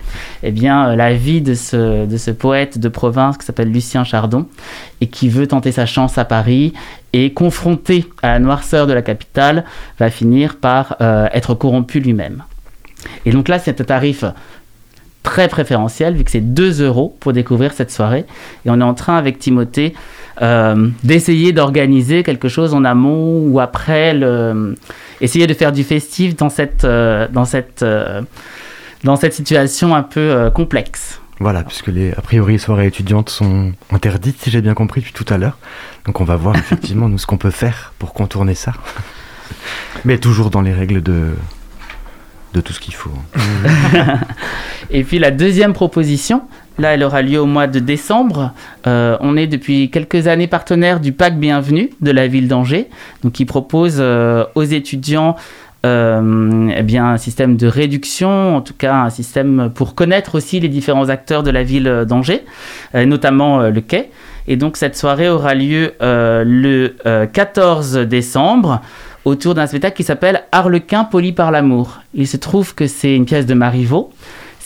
eh bien, euh, la vie de ce poète de province qui s'appelle Lucien Chardon et qui veut tenter sa chance à Paris et confronté à la noirceur de la capitale va finir par être corrompu lui-même. Et donc là, c'est un tarif très préférentiel vu que c'est 2 euros pour découvrir cette soirée. Et on est en train avec Timothée euh, d'essayer d'organiser quelque chose en amont ou après, essayer de faire du festif dans cette, euh, dans cette, euh, dans cette situation un peu complexe. Voilà, puisque les, a priori, les soirées étudiantes sont interdites, si j'ai bien compris depuis tout à l'heure. Donc on va voir effectivement nous ce qu'on peut faire pour contourner ça. Mais toujours dans les règles de, de tout ce qu'il faut. Et puis la deuxième proposition, Là, elle aura lieu au mois de décembre. Euh, on est depuis quelques années partenaire du Pacte Bienvenue de la ville d'Angers, donc qui propose euh, aux étudiants euh, eh bien, un système de réduction, en tout cas un système pour connaître aussi les différents acteurs de la ville d'Angers, notamment le quai. Et donc cette soirée aura lieu le 14 décembre autour d'un spectacle qui s'appelle Harlequin poli par l'amour. Il se trouve que c'est une pièce de Marivaux.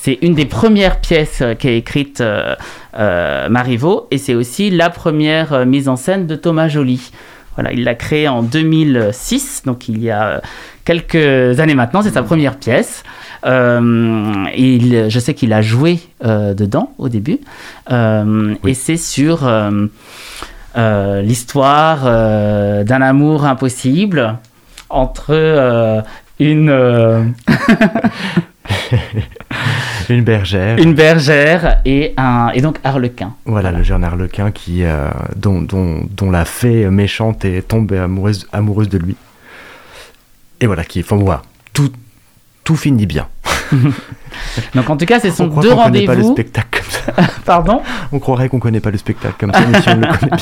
C'est une des premières pièces euh, qu'a écrite euh, euh, Marivaux et c'est aussi la première mise en scène de Thomas Joly. Voilà, il l'a créée en 2006, donc il y a quelques années maintenant, c'est sa première pièce. je sais qu'il a joué dedans au début. Et c'est sur l'histoire d'un amour impossible entre une... une bergère. Une bergère et, un, et donc Harlequin. Voilà, le jeune Harlequin qui, euh, dont, dont, dont, la fée méchante est tombée amoureuse, amoureuse de lui. Et voilà, qui est. moi tout, tout finit bien. donc en tout cas, c'est son deux rendez-vous. On pas le spectacle comme ça. Pardon? On croirait qu'on connaît pas le spectacle comme ça, mais si on le connaît bien.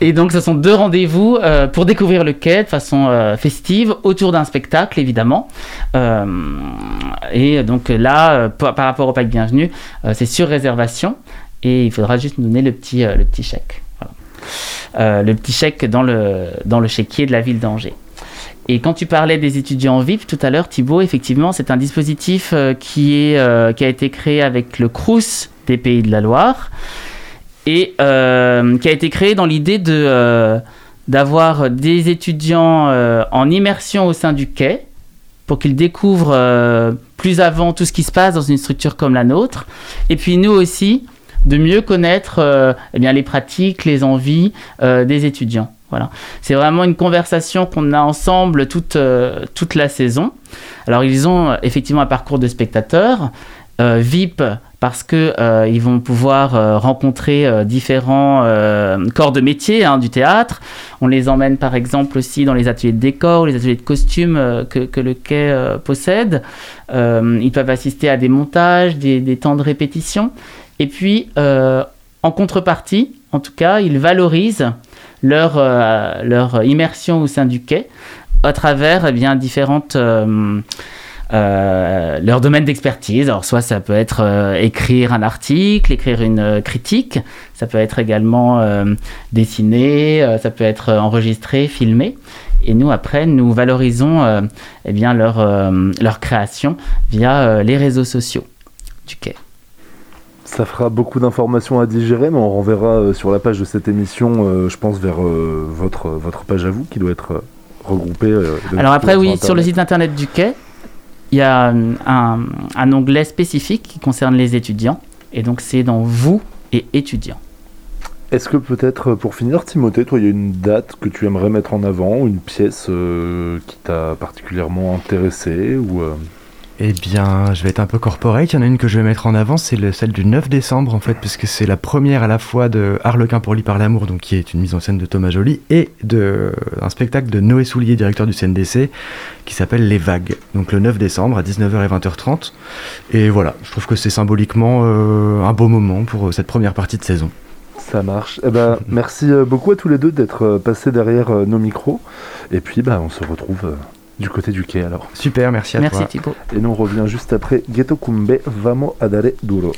Et donc, ce sont deux rendez-vous euh, pour découvrir le quai de façon euh, festive, autour d'un spectacle, évidemment. Euh, et donc là, par, rapport au pack bienvenue, c'est sur réservation. Et il faudra juste nous donner le petit, le petit chèque. le petit chèque dans le, dans le chéquier de la ville d'Angers. Et quand tu parlais des étudiants VIP tout à l'heure, Thibaut, effectivement, c'est un dispositif qui, est, qui a été créé avec le CRUS des Pays de la Loire et euh, qui a été créé dans l'idée de, d'avoir des étudiants en immersion au sein du quai pour qu'ils découvrent plus avant tout ce qui se passe dans une structure comme la nôtre. Et puis nous aussi, de mieux connaître eh bien, les pratiques, les envies des étudiants. Voilà. C'est vraiment une conversation qu'on a ensemble toute, euh, toute la saison. Alors ils ont euh, effectivement un parcours de spectateurs, euh, VIP parce qu'ils vont pouvoir rencontrer différents corps de métier hein, du théâtre. On les emmène par exemple aussi dans les ateliers de décor, les ateliers de costumes que, le quai possède. ils peuvent assister à des montages, des, temps de répétition. Et puis, en contrepartie, en tout cas, ils valorisent leur, euh, leur immersion au sein du quai à travers eh bien, différentes... Euh, euh, leur domaine d'expertise. Alors, soit ça peut être écrire un article, écrire une critique, ça peut être également dessiner, ça peut être enregistré, filmé. Et nous, après, nous valorisons eh bien, leur, leur création via les réseaux sociaux du quai. Ça fera beaucoup d'informations à digérer, mais on renverra euh, sur la page de cette émission, euh, je pense, vers euh, votre, votre page à vous, qui doit être regroupée. Alors après, oui, sur le site internet du quai, il y a un, un, onglet spécifique qui concerne les étudiants, et donc c'est dans vous et étudiants. Est-ce que peut-être, pour finir, Timothée, toi, il y a une date que tu aimerais mettre en avant, une pièce qui t'a particulièrement intéressé ou eh bien, je vais être un peu corporate. Il y en a une que je vais mettre en avant, c'est celle du 9 décembre, en fait, puisque c'est la première à la fois de Harlequin pour lui par l'amour, donc qui est une mise en scène de Thomas Joly, et de, un spectacle de Noé Soulier, directeur du CNDC, qui s'appelle Les Vagues. Donc le 9 décembre à 19h et 20h30. Et voilà, je trouve que c'est symboliquement euh, un beau moment pour euh, cette première partie de saison. Ça marche. Eh ben, merci euh, beaucoup à tous les deux d'être passés derrière nos micros. Et puis, ben, on se retrouve du côté du quai alors. Super, merci à toi. Merci Thibaut. Et nous on revient juste après Ghetto Kumbe, Vamos a dare duro.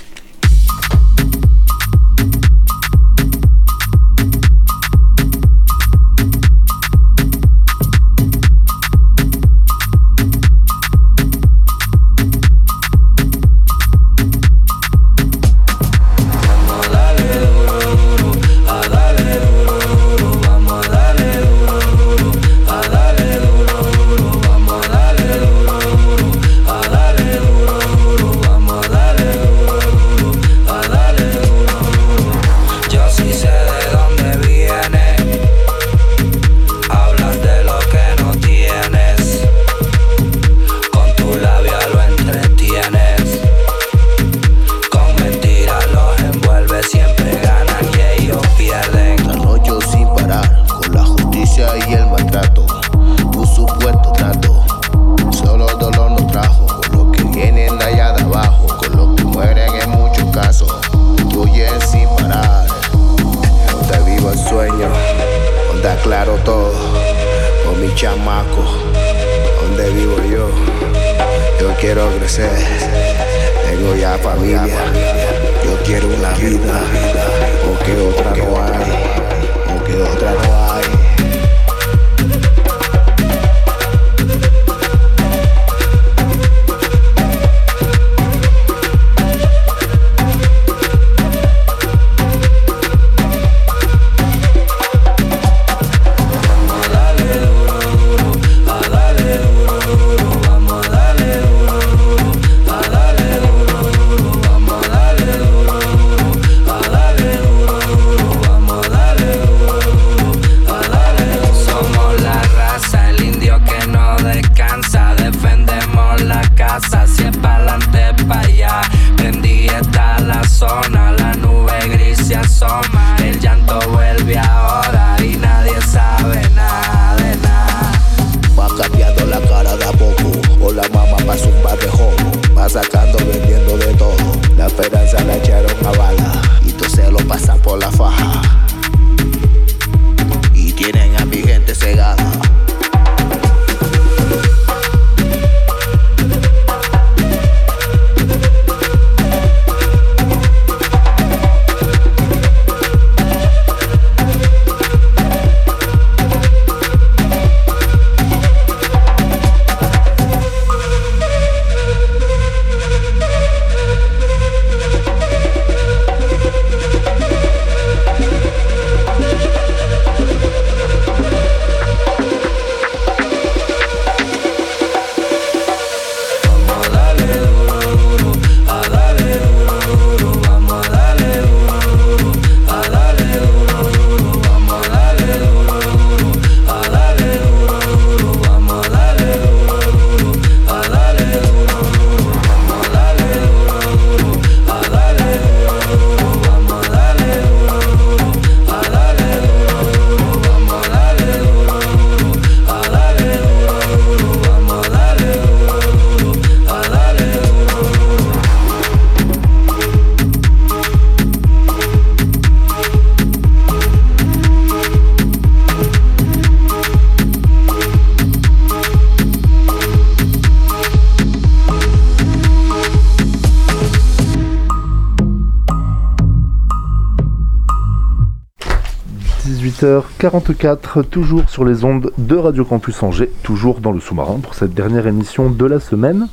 18h44, toujours sur les ondes de Radio Campus Angers, toujours dans le sous-marin pour cette dernière émission de la semaine.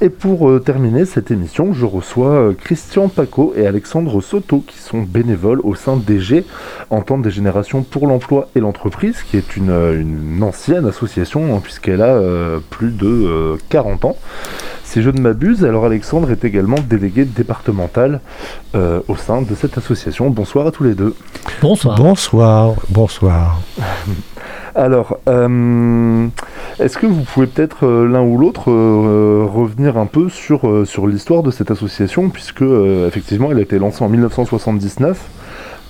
Et pour euh, terminer cette émission, je reçois euh, Christian Paco et Alexandre Soto qui sont bénévoles au sein d'EG, Entente des générations pour l'emploi et l'entreprise, qui est une, euh, ancienne association hein, puisqu'elle a plus de 40 ans. Si je ne m'abuse, alors Alexandre est également délégué départemental euh, au sein de cette association. Bonsoir à tous les deux. Bonsoir. Bonsoir. Bonsoir. alors, euh, est-ce que vous pouvez peut-être euh, l'un ou l'autre revenir un peu sur, sur l'histoire de cette association, puisque effectivement elle a été lancée en 1979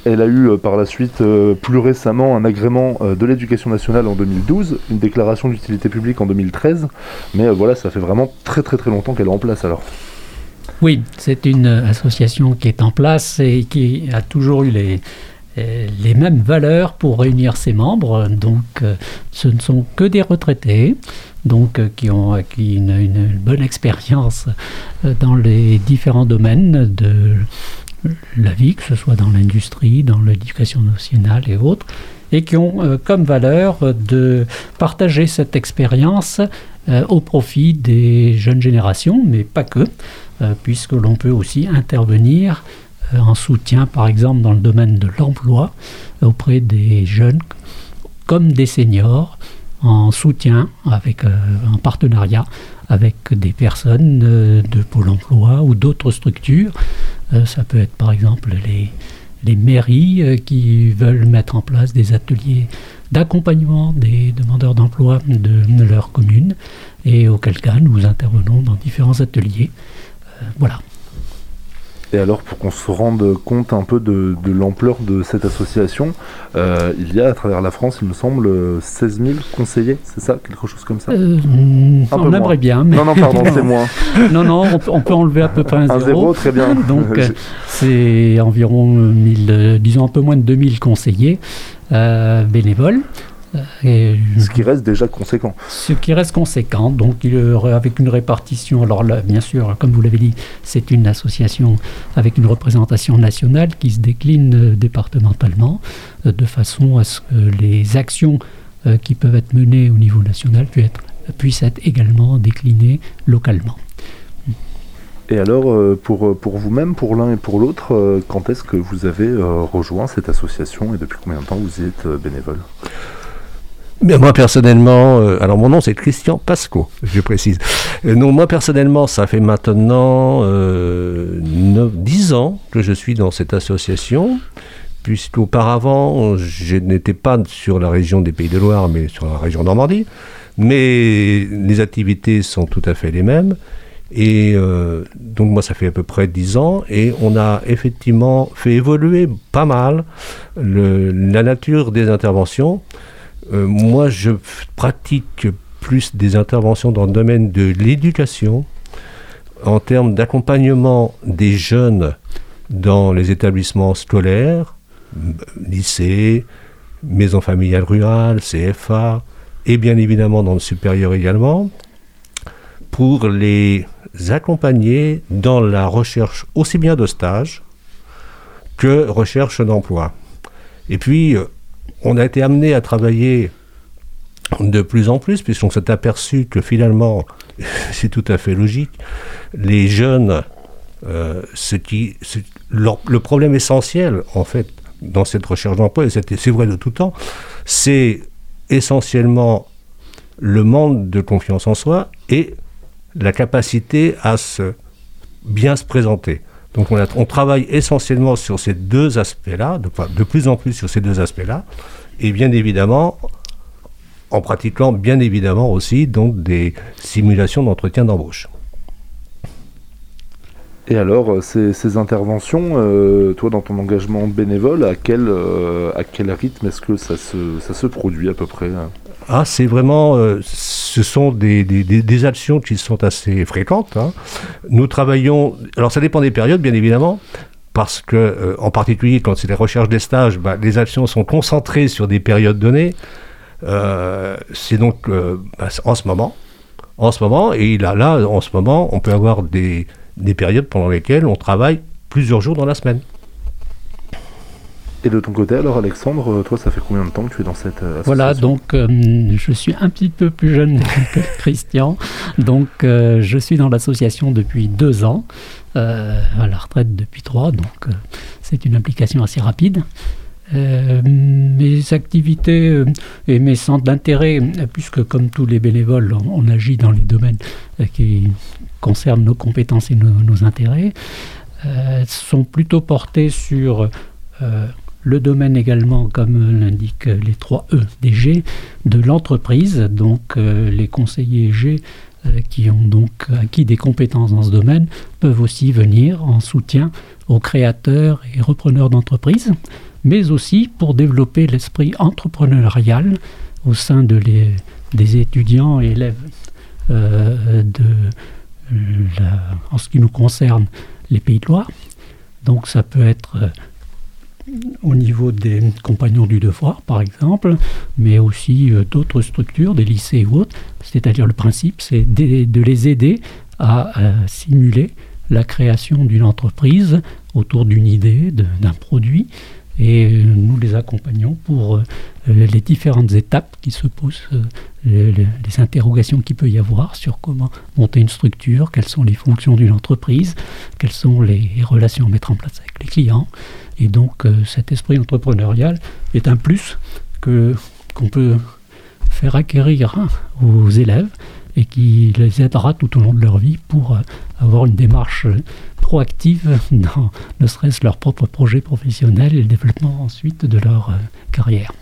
elle a eu euh, par la suite, euh, plus récemment, un agrément euh, de l'éducation nationale en 2012, une déclaration d'utilité publique en 2013, mais voilà, ça fait vraiment très très très longtemps qu'elle est en place alors. Oui, c'est une association qui est en place et qui a toujours eu les, les mêmes valeurs pour réunir ses membres. Donc, ce ne sont que des retraités, donc qui ont acquis une, une bonne expérience dans les différents domaines de la vie, que ce soit dans l'industrie, dans l'éducation nationale et autres, et qui ont euh, comme valeur de partager cette expérience euh, au profit des jeunes générations, mais pas que, euh, puisque l'on peut aussi intervenir en soutien, par exemple, dans le domaine de l'emploi, auprès des jeunes comme des seniors, en soutien, avec, en partenariat avec des personnes de Pôle emploi ou d'autres structures ça peut être par exemple les, les mairies euh, qui veulent mettre en place des ateliers d'accompagnement des demandeurs d'emploi de, leur commune et auquel cas nous intervenons dans différents ateliers. Euh, voilà. Et alors, pour qu'on se rende compte un peu de, l'ampleur de cette association, euh, il y a à travers la France, il me semble, 16 000 conseillers, c'est ça Quelque chose comme ça euh, On aimerait bien. Mais... Non, non, pardon, c'est moins. non, non, on peut, enlever à peu près un, un zéro. très bien. Donc, euh, c'est environ 1000, disons un peu moins de 2000 conseillers bénévoles. Ce qui reste déjà conséquent. Ce qui reste conséquent, donc avec une répartition, alors là, bien sûr, comme vous l'avez dit, c'est une association avec une représentation nationale qui se décline euh, départementalement, euh, de façon à ce que les actions euh, qui peuvent être menées au niveau national puissent être, puissent être également déclinées localement. Et alors, pour, pour vous-même, pour l'un et pour l'autre, quand est-ce que vous avez rejoint cette association et depuis combien de temps vous y êtes bénévole? Moi personnellement, euh, alors mon nom c'est Christian Pasco, je précise. Euh, non, moi personnellement, ça fait maintenant euh, 10 ans que je suis dans cette association, puisqu'auparavant je n'étais pas sur la région des Pays de Loire, mais sur la région Normandie. Mais les activités sont tout à fait les mêmes. Et euh, donc moi ça fait à peu près 10 ans et on a effectivement fait évoluer pas mal la nature des interventions. Euh, moi, je pratique plus des interventions dans le domaine de l'éducation, en termes d'accompagnement des jeunes dans les établissements scolaires, lycées, maisons familiales rurales, CFA, et bien évidemment dans le supérieur également, pour les accompagner dans la recherche aussi bien de stage que recherche d'emploi. Et puis, euh, on a été amené à travailler de plus en plus, puisqu'on s'est aperçu que finalement, c'est tout à fait logique, les jeunes, euh, ce qui, le problème essentiel, en fait, dans cette recherche d'emploi, et c'est vrai de tout temps, c'est essentiellement le manque de confiance en soi et la capacité à se bien se présenter. Donc on, travaille essentiellement sur ces deux aspects-là, de, de, plus en plus sur ces deux aspects-là, et bien évidemment en pratiquant bien évidemment aussi donc des simulations d'entretien d'embauche. Et alors, euh, ces, interventions, euh, toi dans ton engagement bénévole, à quel, euh, à quel rythme est-ce que ça se, ça se produit à peu près hein? Ah, c'est vraiment, ce sont des, des, actions qui sont assez fréquentes. Hein. Nous travaillons, alors ça dépend des périodes, bien évidemment, parce que, en particulier quand c'est les recherches des stages, bah, les actions sont concentrées sur des périodes données. c'est donc bah, en ce moment, en ce moment, et là, là, en ce moment, on peut avoir des, des périodes pendant lesquelles on travaille plusieurs jours dans la semaine. Et de ton côté, alors Alexandre, toi, ça fait combien de temps que tu es dans cette association? Voilà, donc euh, je suis un petit peu plus jeune que Christian. Donc euh, je suis dans l'association depuis deux ans, euh, à la retraite depuis trois, donc c'est une implication assez rapide. Mes activités et mes centres d'intérêt, puisque comme tous les bénévoles, on, agit dans les domaines qui concernent nos compétences et nos, intérêts, sont plutôt portés sur le domaine également, comme l'indiquent les trois E des G, de l'entreprise, donc euh, les conseillers G euh, qui ont donc acquis des compétences dans ce domaine peuvent aussi venir en soutien aux créateurs et repreneurs d'entreprises, mais aussi pour développer l'esprit entrepreneurial au sein de des étudiants et élèves euh, en ce qui nous concerne les Pays de Loire. Donc ça peut être au niveau des compagnons du devoir, par exemple, mais aussi euh, d'autres structures, des lycées ou autres. C'est-à-dire le principe, c'est de, les aider à simuler la création d'une entreprise autour d'une idée, d'un produit, et euh, nous les accompagnons pour euh, les différentes étapes qui se posent, les, les, interrogations qu'il peut y avoir sur comment monter une structure, quelles sont les fonctions d'une entreprise, quelles sont les relations à mettre en place avec les clients, et donc euh, cet esprit entrepreneurial est un plus qu'on peut faire acquérir hein, aux élèves et qui les aidera tout au long de leur vie pour euh, avoir une démarche proactive dans ne serait-ce leur propre projet professionnel et le développement ensuite de leur euh, carrière.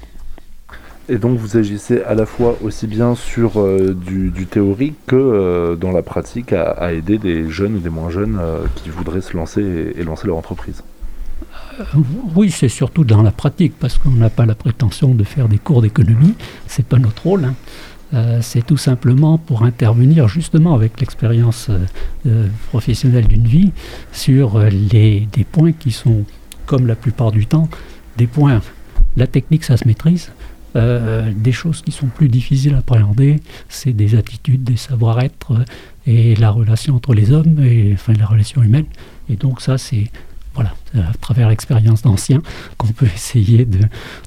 Et donc vous agissez à la fois aussi bien sur du, théorique que dans la pratique à, aider des jeunes ou des moins jeunes qui voudraient se lancer et lancer leur entreprise. Euh, oui, c'est surtout dans la pratique, parce qu'on n'a pas la prétention de faire des cours d'économie, c'est pas notre rôle. Hein. Euh, c'est tout simplement pour intervenir justement avec l'expérience euh, professionnelle d'une vie sur les, des points qui sont, comme la plupart du temps, des points. La technique, ça se maîtrise. des choses qui sont plus difficiles à appréhender, c'est des attitudes, des savoir-être et la relation entre les hommes et enfin la relation humaine. Et donc ça, c'est voilà, à travers l'expérience d'anciens, qu'on peut essayer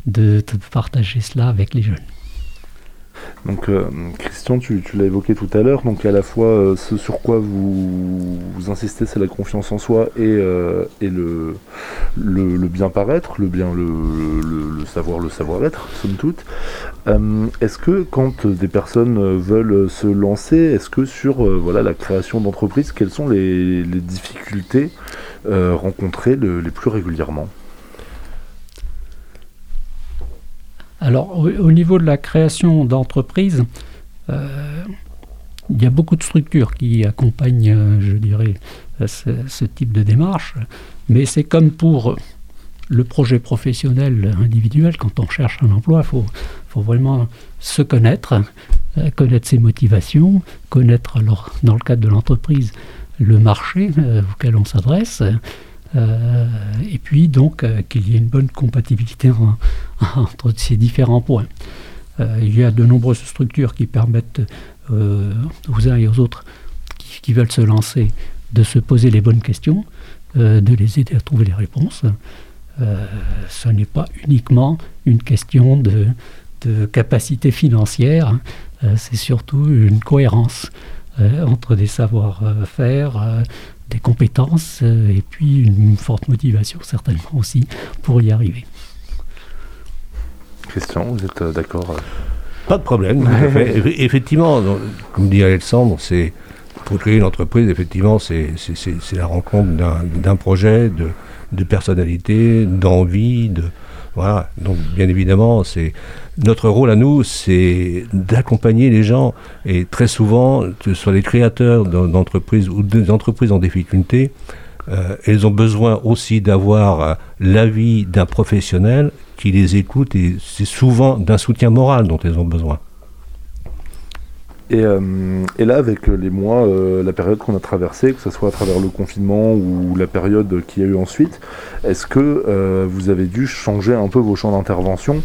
de, partager cela avec les jeunes. Donc euh, Christian, tu, l'as évoqué tout à l'heure, donc à la fois euh, ce sur quoi vous, insistez, c'est la confiance en soi et, euh, le, le, bien paraître, le bien le, savoir, le savoir-être, somme toute. est-ce que quand des personnes veulent se lancer, est-ce que sur voilà, la création d'entreprise, quelles sont les difficultés euh, rencontrer les plus régulièrement. Alors, au, niveau de la création d'entreprises, euh, il y a beaucoup de structures qui accompagnent, euh, je dirais, ce, type de démarche, mais c'est comme pour le projet professionnel individuel, quand on cherche un emploi, il faut, vraiment se connaître, connaître ses motivations, connaître, alors, dans le cadre de l'entreprise, le marché euh, auquel on s'adresse. Euh, et puis donc euh, qu'il y ait une bonne compatibilité entre ces différents points. il y a de nombreuses structures qui permettent aux uns et aux autres qui, veulent se lancer de se poser les bonnes questions, de les aider à trouver les réponses. ce n'est pas uniquement une question de, capacité financière, hein. c'est surtout une cohérence. Euh, entre des savoir-faire, euh, des compétences euh, et puis une forte motivation certainement aussi pour y arriver. Question, vous êtes d'accord Pas de problème. effectivement, comme dit Alexandre, c'est pour créer une entreprise, effectivement, c'est la rencontre d'un projet, de, de personnalité, d'envie, de, voilà. Donc, bien évidemment, c'est notre rôle à nous, c'est d'accompagner les gens. Et très souvent, que ce soit les créateurs d'entreprises ou des entreprises en difficulté, euh, elles ont besoin aussi d'avoir euh, l'avis d'un professionnel qui les écoute. Et c'est souvent d'un soutien moral dont elles ont besoin. Et, euh, et, là, avec les mois, euh, la période qu'on a traversée, que ce soit à travers le confinement ou la période qu'il y a eu ensuite, est-ce que euh, vous avez dû changer un peu vos champs d'intervention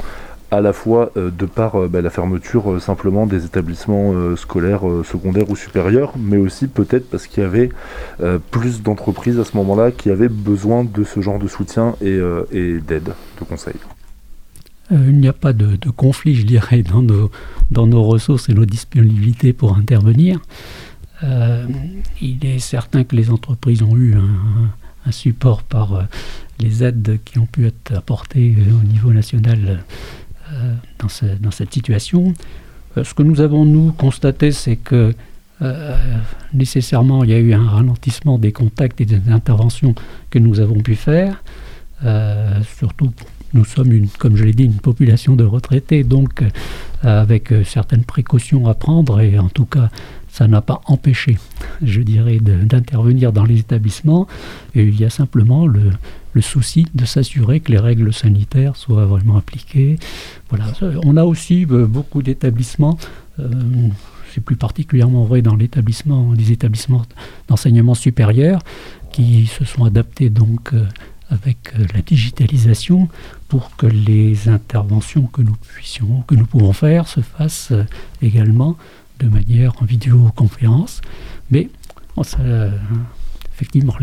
à la fois de par bah, la fermeture simplement des établissements scolaires secondaires ou supérieurs, mais aussi peut-être parce qu'il y avait plus d'entreprises à ce moment-là qui avaient besoin de ce genre de soutien et, d'aide, de conseils. Il n'y a pas de, conflit, je dirais, dans nos, dans ressources et nos disponibilités pour intervenir. il est certain que les entreprises ont eu un, support par euh, les aides qui ont pu être apportées euh, au niveau national euh, dans, cette situation. ce que nous avons, nous, constaté, c'est que nécessairement, il y a eu un ralentissement des contacts et des interventions que nous avons pu faire. surtout, nous sommes, une, comme je l'ai dit, une population de retraités, donc avec certaines précautions à prendre, et en tout cas ça n'a pas empêché, je dirais, d'intervenir dans les établissements. Et il y a simplement le, souci de s'assurer que les règles sanitaires soient vraiment appliquées. Voilà. On a aussi euh, beaucoup d'établissements. Euh, c'est plus particulièrement vrai dans l'établissement, les établissements d'enseignement supérieur, qui se sont adaptés donc euh, avec la digitalisation pour que les interventions que nous puissions, que nous pouvons faire, se fassent également de manière en vidéoconférence, mais effectivement,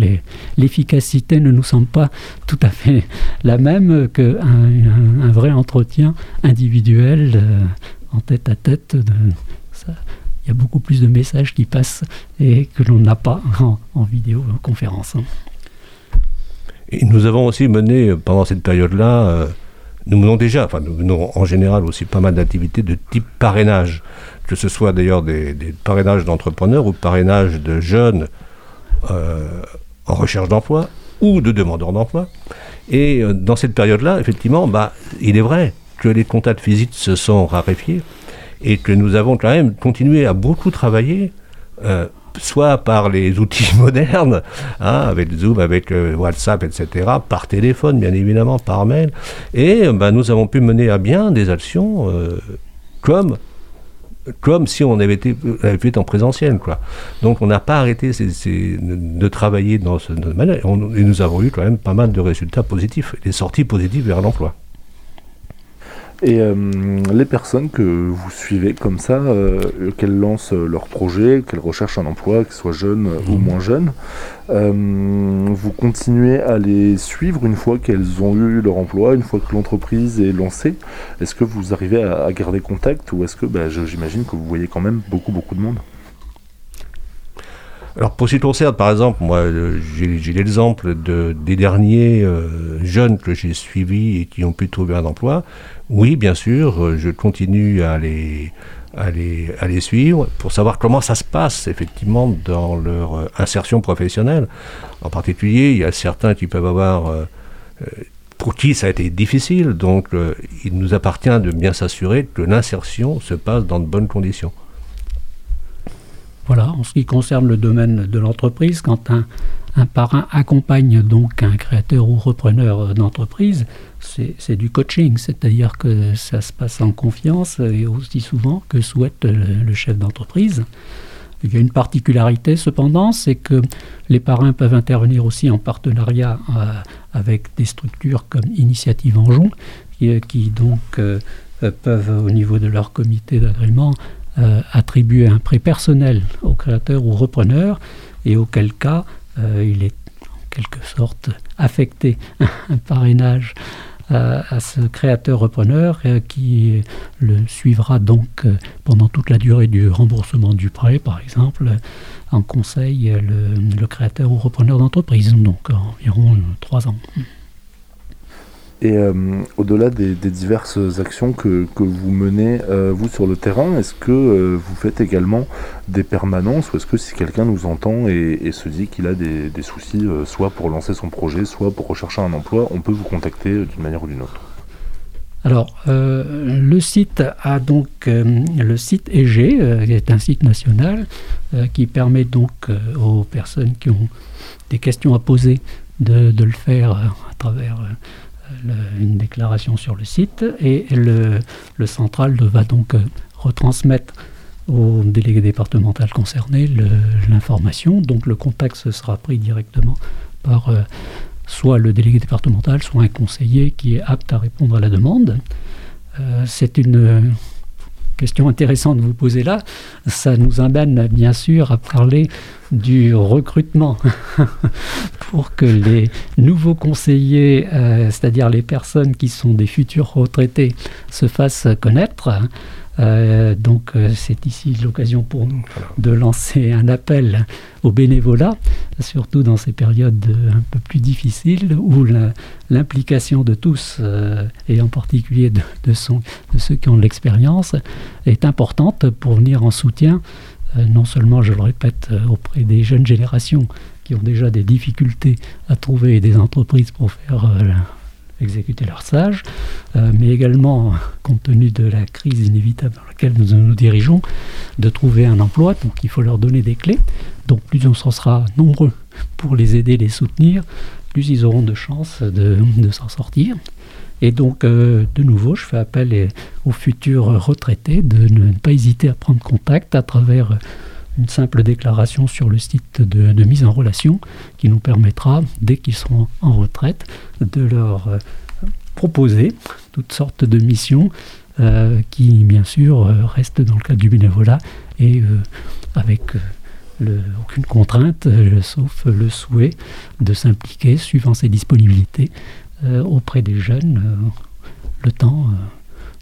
l'efficacité ne nous semble pas tout à fait la même qu'un un, vrai entretien individuel euh, en tête à tête. il y a beaucoup plus de messages qui passent et que l'on n'a pas en, vidéoconférence. Et nous avons aussi mené pendant cette période-là, euh, nous menons déjà, enfin nous menons en général aussi pas mal d'activités de type parrainage que ce soit d'ailleurs des, parrainages d'entrepreneurs ou parrainages de jeunes euh, en recherche d'emploi ou de demandeurs d'emploi. Et euh, dans cette période-là, effectivement, bah, il est vrai que les contacts physiques se sont raréfiés et que nous avons quand même continué à beaucoup travailler. Euh, soit par les outils modernes, hein, avec Zoom, avec WhatsApp, etc., par téléphone, bien évidemment, par mail. Et bah, nous avons pu mener à bien des actions comme comme si on avait été, fait en présentiel. Donc on n'a pas arrêté de travailler dans ce domaine et, nous avons eu quand même pas mal de résultats positifs, des sorties positives vers l'emploi. Et euh, les personnes que vous suivez comme ça, euh, qu'elles lancent leur projet, qu'elles recherchent un emploi, qu'elles soient jeunes ou mhm. moins jeunes, euh, vous continuez à les suivre une fois qu'elles ont eu leur emploi, une fois que l'entreprise est lancée? Est-ce que vous arrivez à, garder contact ou est-ce que bah, j'imagine que vous voyez quand même beaucoup beaucoup de monde? Alors pour ce qui concerne, par exemple, moi j'ai l'exemple de, des derniers jeunes que j'ai suivis et qui ont pu trouver un emploi. Oui, bien sûr, je continue à les, à les, suivre pour savoir comment ça se passe effectivement dans leur euh, insertion professionnelle. En particulier, il y a certains qui peuvent avoir, euh, euh, pour qui ça a été difficile, donc il nous appartient de bien s'assurer que l'insertion se passe dans de bonnes conditions. Voilà, en ce qui concerne le domaine de l'entreprise, quand un, parrain accompagne donc un créateur ou repreneur d'entreprise, c'est du coaching, c'est-à-dire que ça se passe en confiance et aussi souvent que souhaite le, chef d'entreprise. Il y a une particularité cependant, c'est que les parrains peuvent intervenir aussi en partenariat euh, avec des structures comme Initiative Anjon, qui, donc euh, peuvent au niveau de leur comité d'agrément euh, attribuer un prêt personnel au créateur ou repreneur, et auquel cas il est en quelque sorte affecté un parrainage à, ce créateur-repreneur euh, qui le suivra donc euh, pendant toute la durée du remboursement du prêt, par exemple, en conseil le créateur ou repreneur d'entreprise, donc environ trois ans. Et euh, au-delà des, diverses actions que, vous menez, euh, vous, sur le terrain, est-ce que euh, vous faites également des permanences ou est-ce que si quelqu'un nous entend et, se dit qu'il a des, soucis, soit pour lancer son projet, soit pour rechercher un emploi, on peut vous contacter d'une manière ou d'une autre? Alors, le site a donc le site EG, qui est un site national, qui permet donc aux personnes qui ont des questions à poser de, de le faire à travers une déclaration sur le site et le, central va donc euh, retransmettre au délégué départemental concerné l'information. Donc le contact sera pris directement par euh, soit le délégué départemental, soit un conseiller qui est apte à répondre à la demande. Euh, c'est une question intéressante de vous poser là. Ça nous amène bien sûr à parler du recrutement pour que les nouveaux conseillers, euh, c'est-à-dire les personnes qui sont des futurs retraités, se fassent connaître. Euh, donc euh, c'est ici l'occasion pour nous de lancer un appel au bénévolat, surtout dans ces périodes un peu plus difficiles où l'implication de tous, euh, et en particulier de, de, de, ceux qui ont de l'expérience, est importante pour venir en soutien, non seulement, je le répète, auprès des jeunes générations qui ont déjà des difficultés à trouver des entreprises pour faire exécuter leur sage, euh, mais également, compte tenu de la crise inévitable dans laquelle nous nous dirigeons, de trouver un emploi. Donc il faut leur donner des clés. Donc plus on s'en sera nombreux pour les aider, les soutenir, plus ils auront de chances de, s'en sortir. Et donc, euh, de nouveau, je fais appel aux futurs retraités de ne pas hésiter à prendre contact à travers une simple déclaration sur le site de, mise en relation qui nous permettra, dès qu'ils seront en retraite, de leur euh, proposer toutes sortes de missions euh, qui, bien sûr, euh, restent dans le cadre du bénévolat et avec aucune contrainte, sauf le souhait de s'impliquer, suivant ses disponibilités, auprès des jeunes, le temps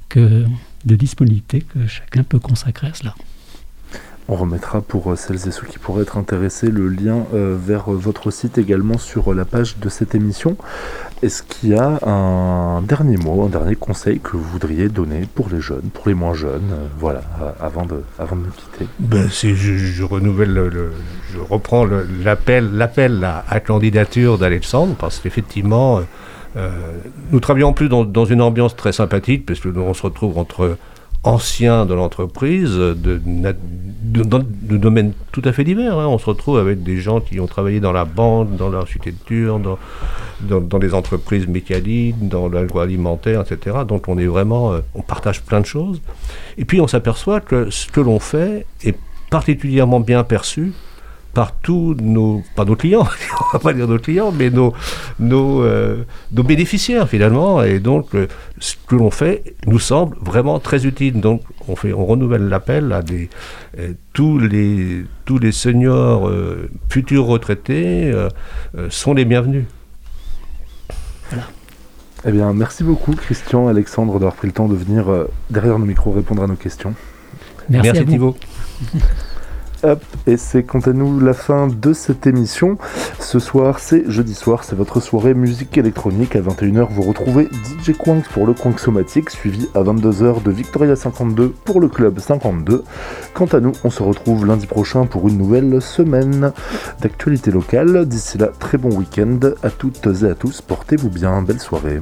que, de disponibilité que chacun peut consacrer à cela. On remettra pour euh, celles et ceux qui pourraient être intéressés le lien euh, vers euh, votre site également sur la page de cette émission. Est-ce qu'il y a un dernier mot, un dernier conseil que vous voudriez donner pour les jeunes, pour les moins jeunes, voilà, avant de, avant de nous quitter? Ben, je, renouvelle, le, je reprends l'appel, l'appel à, candidature d'Alexandre, parce qu'effectivement, nous travaillons plus dans, dans, une ambiance très sympathique, parce que nous on se retrouve entre anciens de l'entreprise, de, de, domaines tout à fait divers. Hein. On se retrouve avec des gens qui ont travaillé dans la banque, dans l'architecture, dans, dans, dans, les entreprises mécaniques, dans l'agroalimentaire, etc. Donc on est vraiment, euh, on partage plein de choses. Et puis on s'aperçoit que ce que l'on fait est particulièrement bien perçu par tous nos, pas nos clients, on va pas dire nos clients, mais nos, nos, euh, nos bénéficiaires finalement. Et donc, euh, ce que l'on fait nous semble vraiment très utile. Donc, on, fait, on renouvelle l'appel à des, euh, tous, les, tous les seniors futurs retraités sont les bienvenus. Voilà. Eh bien, merci beaucoup, Christian, Alexandre, d'avoir pris le temps de venir derrière nos micros répondre à nos questions. Merci, merci Thibault. Et c'est quant à nous la fin de cette émission. Ce soir, c'est jeudi soir, c'est votre soirée musique électronique. À 21h, vous retrouvez DJ Quank pour le Quank Somatique, suivi à 22h de Victoria 52 pour le Club 52. Quant à nous, on se retrouve lundi prochain pour une nouvelle semaine d'actualité locale. D'ici là, très bon week-end à toutes et à tous. Portez-vous bien, belle soirée.